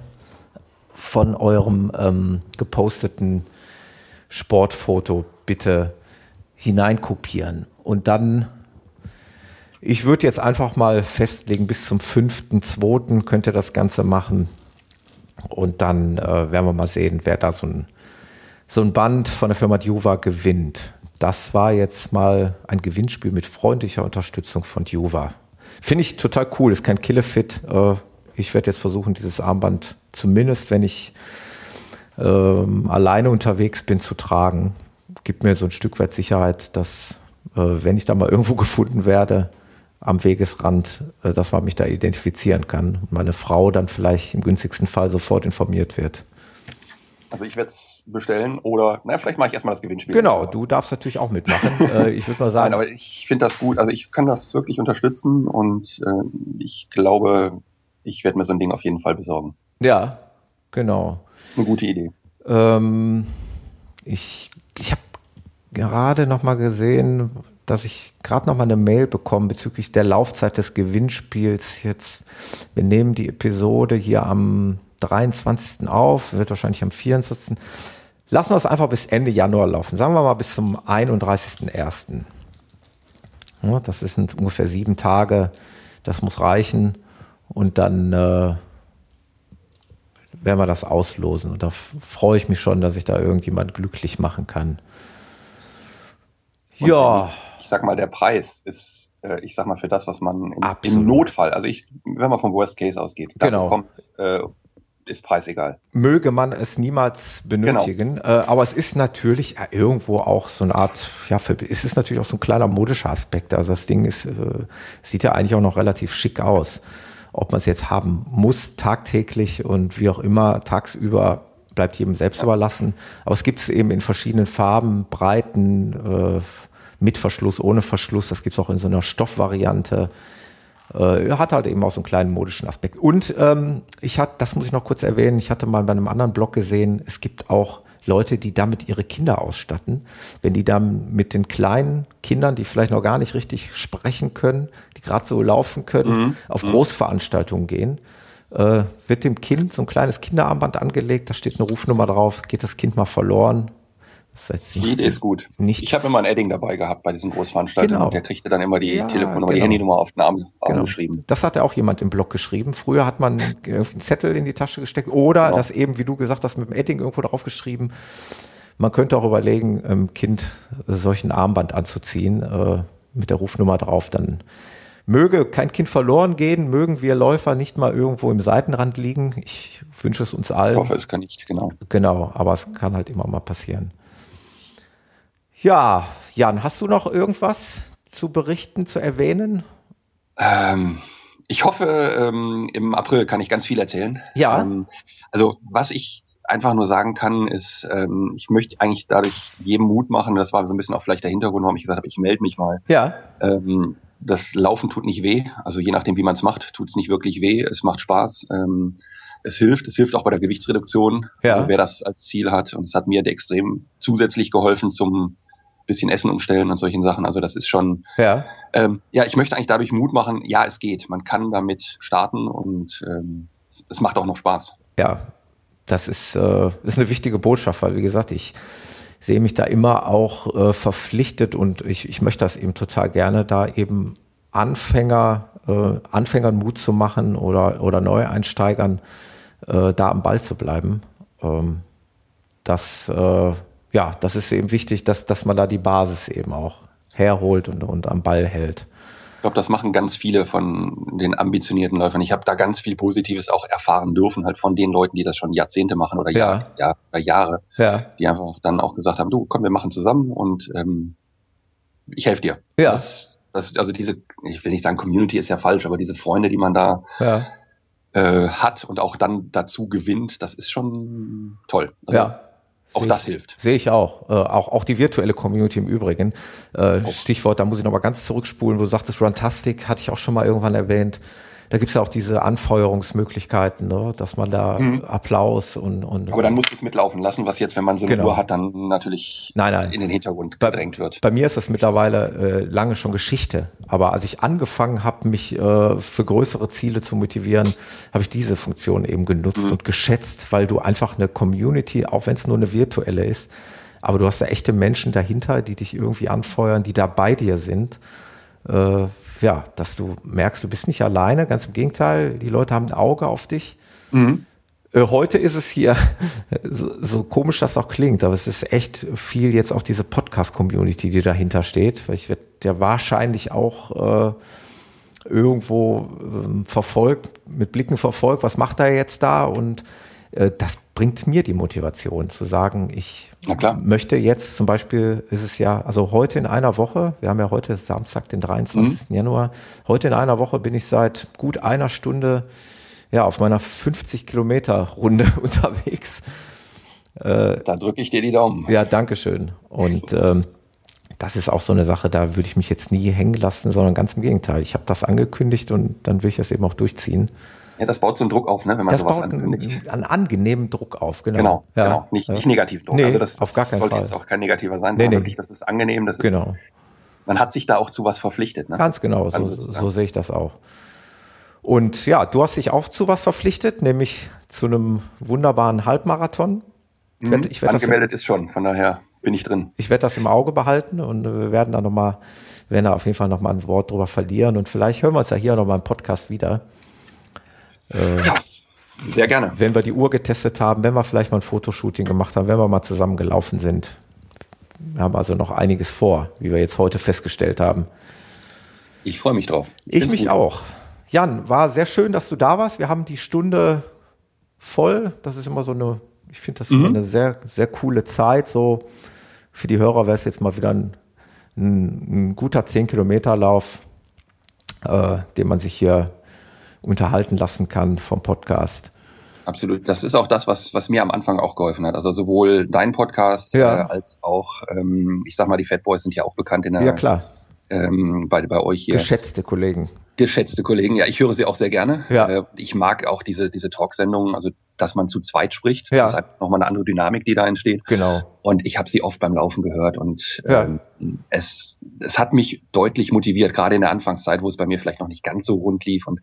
von eurem ähm, geposteten Sportfoto bitte hineinkopieren. Und dann, ich würde jetzt einfach mal festlegen, bis zum 5.2. könnt ihr das Ganze machen. Und dann äh, werden wir mal sehen, wer da so ein, so ein Band von der Firma Juva gewinnt das war jetzt mal ein Gewinnspiel mit freundlicher Unterstützung von Juva. Finde ich total cool, ist kein Killefit. Äh, ich werde jetzt versuchen, dieses Armband zumindest, wenn ich ähm, alleine unterwegs bin, zu tragen. Gibt mir so ein Stück weit Sicherheit, dass, äh, wenn ich da mal irgendwo gefunden werde, am Wegesrand, äh, dass man mich da identifizieren kann und meine Frau dann vielleicht im günstigsten Fall sofort informiert wird. Also ich werde es bestellen oder, na, vielleicht mache ich erstmal das Gewinnspiel. Genau, du darfst natürlich auch mitmachen. äh, ich würde mal sagen. Nein, aber ich finde das gut. Also ich kann das wirklich unterstützen und äh, ich glaube, ich werde mir so ein Ding auf jeden Fall besorgen. Ja, genau. Eine gute Idee. Ähm, ich ich habe gerade noch mal gesehen, dass ich gerade noch mal eine Mail bekomme bezüglich der Laufzeit des Gewinnspiels. Jetzt, wir nehmen die Episode hier am 23. auf, wird wahrscheinlich am 24. Lassen wir es einfach bis Ende Januar laufen. Sagen wir mal bis zum 31.01. Ja, das sind ungefähr sieben Tage. Das muss reichen. Und dann äh, werden wir das auslosen. Und da freue ich mich schon, dass ich da irgendjemand glücklich machen kann. Und ja. Ich sag mal, der Preis ist, äh, ich sag mal, für das, was man im, im Notfall, also ich, wenn man vom Worst Case ausgeht, genau. bekommt äh, ist preisegal. Möge man es niemals benötigen. Genau. Äh, aber es ist natürlich irgendwo auch so eine Art, ja, für, es ist natürlich auch so ein kleiner modischer Aspekt. Also das Ding ist, äh, sieht ja eigentlich auch noch relativ schick aus. Ob man es jetzt haben muss, tagtäglich und wie auch immer, tagsüber bleibt jedem selbst ja. überlassen. Aber es gibt es eben in verschiedenen Farben, Breiten, äh, mit Verschluss, ohne Verschluss. Das gibt es auch in so einer Stoffvariante äh, hat halt eben auch so einen kleinen modischen Aspekt. Und ähm, ich hatte, das muss ich noch kurz erwähnen, ich hatte mal bei einem anderen Blog gesehen, es gibt auch Leute, die damit ihre Kinder ausstatten. Wenn die dann mit den kleinen Kindern, die vielleicht noch gar nicht richtig sprechen können, die gerade so laufen können, mhm. auf mhm. Großveranstaltungen gehen, äh, wird dem Kind so ein kleines Kinderarmband angelegt, da steht eine Rufnummer drauf, geht das Kind mal verloren, das heißt, die Idee ist gut. Nicht ich habe immer ein Edding dabei gehabt bei diesen Großveranstaltungen. Genau. Der kriegte dann immer die ja, Telefonnummer, genau. die Handynummer auf den Arm, Arm genau. geschrieben. Das hat ja auch jemand im Blog geschrieben. Früher hat man einen Zettel in die Tasche gesteckt oder genau. das eben, wie du gesagt hast, mit dem Edding irgendwo drauf geschrieben. Man könnte auch überlegen, einem Kind solchen Armband anzuziehen äh, mit der Rufnummer drauf. Dann möge kein Kind verloren gehen, mögen wir Läufer nicht mal irgendwo im Seitenrand liegen. Ich wünsche es uns allen. Ich hoffe, es kann nicht, genau. Genau, aber es kann halt immer mal passieren. Ja, Jan, hast du noch irgendwas zu berichten, zu erwähnen? Ähm, ich hoffe, ähm, im April kann ich ganz viel erzählen. Ja. Ähm, also was ich einfach nur sagen kann, ist, ähm, ich möchte eigentlich dadurch jedem Mut machen, das war so ein bisschen auch vielleicht der Hintergrund, warum ich gesagt habe, ich melde mich mal. Ja. Ähm, das Laufen tut nicht weh, also je nachdem, wie man es macht, tut es nicht wirklich weh, es macht Spaß. Ähm, es hilft, es hilft auch bei der Gewichtsreduktion, ja. also wer das als Ziel hat. Und es hat mir extrem zusätzlich geholfen zum bisschen Essen umstellen und solchen Sachen. Also das ist schon. Ja. Ähm, ja, ich möchte eigentlich dadurch Mut machen. Ja, es geht. Man kann damit starten und ähm, es, es macht auch noch Spaß. Ja, das ist, äh, ist eine wichtige Botschaft, weil wie gesagt, ich sehe mich da immer auch äh, verpflichtet und ich, ich möchte das eben total gerne, da eben Anfänger, äh, Anfängern Mut zu machen oder, oder Neueinsteigern äh, da am Ball zu bleiben. Ähm, das, äh, ja, das ist eben wichtig, dass, dass man da die Basis eben auch herholt und, und am Ball hält. Ich glaube, das machen ganz viele von den ambitionierten Läufern. Ich habe da ganz viel Positives auch erfahren dürfen, halt von den Leuten, die das schon Jahrzehnte machen oder, ja. Jahr, oder Jahre, ja. die einfach dann auch gesagt haben, du, komm, wir machen zusammen und ähm, ich helfe dir. Ja. Das, das, also diese, ich will nicht sagen, Community ist ja falsch, aber diese Freunde, die man da ja. äh, hat und auch dann dazu gewinnt, das ist schon toll. Also, ja. Auch das hilft. Sehe ich auch. Äh, auch. Auch die virtuelle Community im Übrigen. Äh, Stichwort, da muss ich noch mal ganz zurückspulen, wo du sagtest, Runtastic hatte ich auch schon mal irgendwann erwähnt da gibt's ja auch diese Anfeuerungsmöglichkeiten, ne? dass man da mhm. Applaus und, und. Aber dann muss es mitlaufen lassen, was jetzt, wenn man so eine genau. Uhr hat, dann natürlich nein, nein. in den Hintergrund gedrängt wird. Bei mir ist das mittlerweile äh, lange schon Geschichte. Aber als ich angefangen habe, mich äh, für größere Ziele zu motivieren, habe ich diese Funktion eben genutzt mhm. und geschätzt, weil du einfach eine Community, auch wenn es nur eine virtuelle ist, aber du hast da echte Menschen dahinter, die dich irgendwie anfeuern, die da bei dir sind. Äh, ja, dass du merkst, du bist nicht alleine, ganz im Gegenteil, die Leute haben ein Auge auf dich. Mhm. Äh, heute ist es hier, so, so, komisch das auch klingt, aber es ist echt viel jetzt auch diese Podcast-Community, die dahinter steht, weil ich werde ja wahrscheinlich auch äh, irgendwo äh, verfolgt, mit Blicken verfolgt, was macht er jetzt da und äh, das bringt mir die Motivation zu sagen, ich möchte jetzt zum Beispiel, ist es ja, also heute in einer Woche, wir haben ja heute Samstag, den 23. Mhm. Januar, heute in einer Woche bin ich seit gut einer Stunde ja, auf meiner 50 Kilometer Runde unterwegs. Äh, da drücke ich dir die Daumen. Ja, danke schön. Und ähm, das ist auch so eine Sache, da würde ich mich jetzt nie hängen lassen, sondern ganz im Gegenteil. Ich habe das angekündigt und dann will ich das eben auch durchziehen. Ja, das baut so einen Druck auf, ne, wenn man das sowas baut ankündigt. Einen, angenehmen Druck auf, genau. Genau, ja. genau. Nicht, nicht negativen Druck. Nee, also das, auf gar keinen sollte Fall. jetzt auch kein negativer sein, nee, sondern nee. wirklich, das ist angenehm, das genau. ist, man hat sich da auch zu was verpflichtet. Ne? Ganz genau, so, so sehe ich das auch. Und ja, du hast dich auch zu was verpflichtet, nämlich zu einem wunderbaren Halbmarathon. Ich werd, ich werd Angemeldet das, ist schon, von daher bin ich drin. Ich werde das im Auge behalten und wir werden da nochmal, werden da auf jeden Fall nochmal ein Wort drüber verlieren und vielleicht hören wir uns ja hier nochmal im Podcast wieder. Äh, ja, sehr gerne. Wenn wir die Uhr getestet haben, wenn wir vielleicht mal ein Fotoshooting gemacht haben, wenn wir mal zusammen gelaufen sind. Wir haben also noch einiges vor, wie wir jetzt heute festgestellt haben. Ich freue mich drauf. Ich, ich mich gut. auch. Jan, war sehr schön, dass du da warst. Wir haben die Stunde voll. Das ist immer so eine, ich finde das mhm. eine sehr, sehr coole Zeit. So für die Hörer wäre es jetzt mal wieder ein, ein, ein guter 10-Kilometer-Lauf, äh, den man sich hier unterhalten lassen kann vom Podcast. Absolut. Das ist auch das, was, was mir am Anfang auch geholfen hat. Also sowohl dein Podcast ja. äh, als auch, ähm, ich sag mal, die Fat Boys sind ja auch bekannt in der, ja, klar. Ähm, bei, bei euch hier. Geschätzte Kollegen. Geschätzte Kollegen, ja, ich höre sie auch sehr gerne. Ja. Äh, ich mag auch diese, diese Talksendungen, also dass man zu zweit spricht. Ja. Das ist halt nochmal eine andere Dynamik, die da entsteht. Genau. Und ich habe sie oft beim Laufen gehört und ja. ähm, es, es hat mich deutlich motiviert, gerade in der Anfangszeit, wo es bei mir vielleicht noch nicht ganz so rund lief und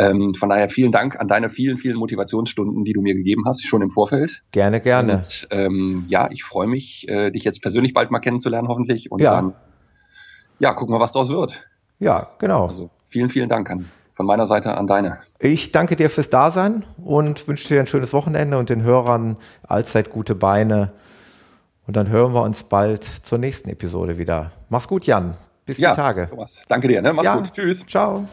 ähm, von daher vielen Dank an deine vielen, vielen Motivationsstunden, die du mir gegeben hast, schon im Vorfeld. Gerne, gerne. Und, ähm, ja, ich freue mich, äh, dich jetzt persönlich bald mal kennenzulernen, hoffentlich. Und ja. dann, ja, gucken wir, was daraus wird. Ja, genau. Also vielen, vielen Dank an, von meiner Seite an deine. Ich danke dir fürs Dasein und wünsche dir ein schönes Wochenende und den Hörern allzeit gute Beine. Und dann hören wir uns bald zur nächsten Episode wieder. Mach's gut, Jan. Bis ja, die Tage. Thomas. Danke dir. Ne? Mach's ja. gut. Tschüss. Ciao.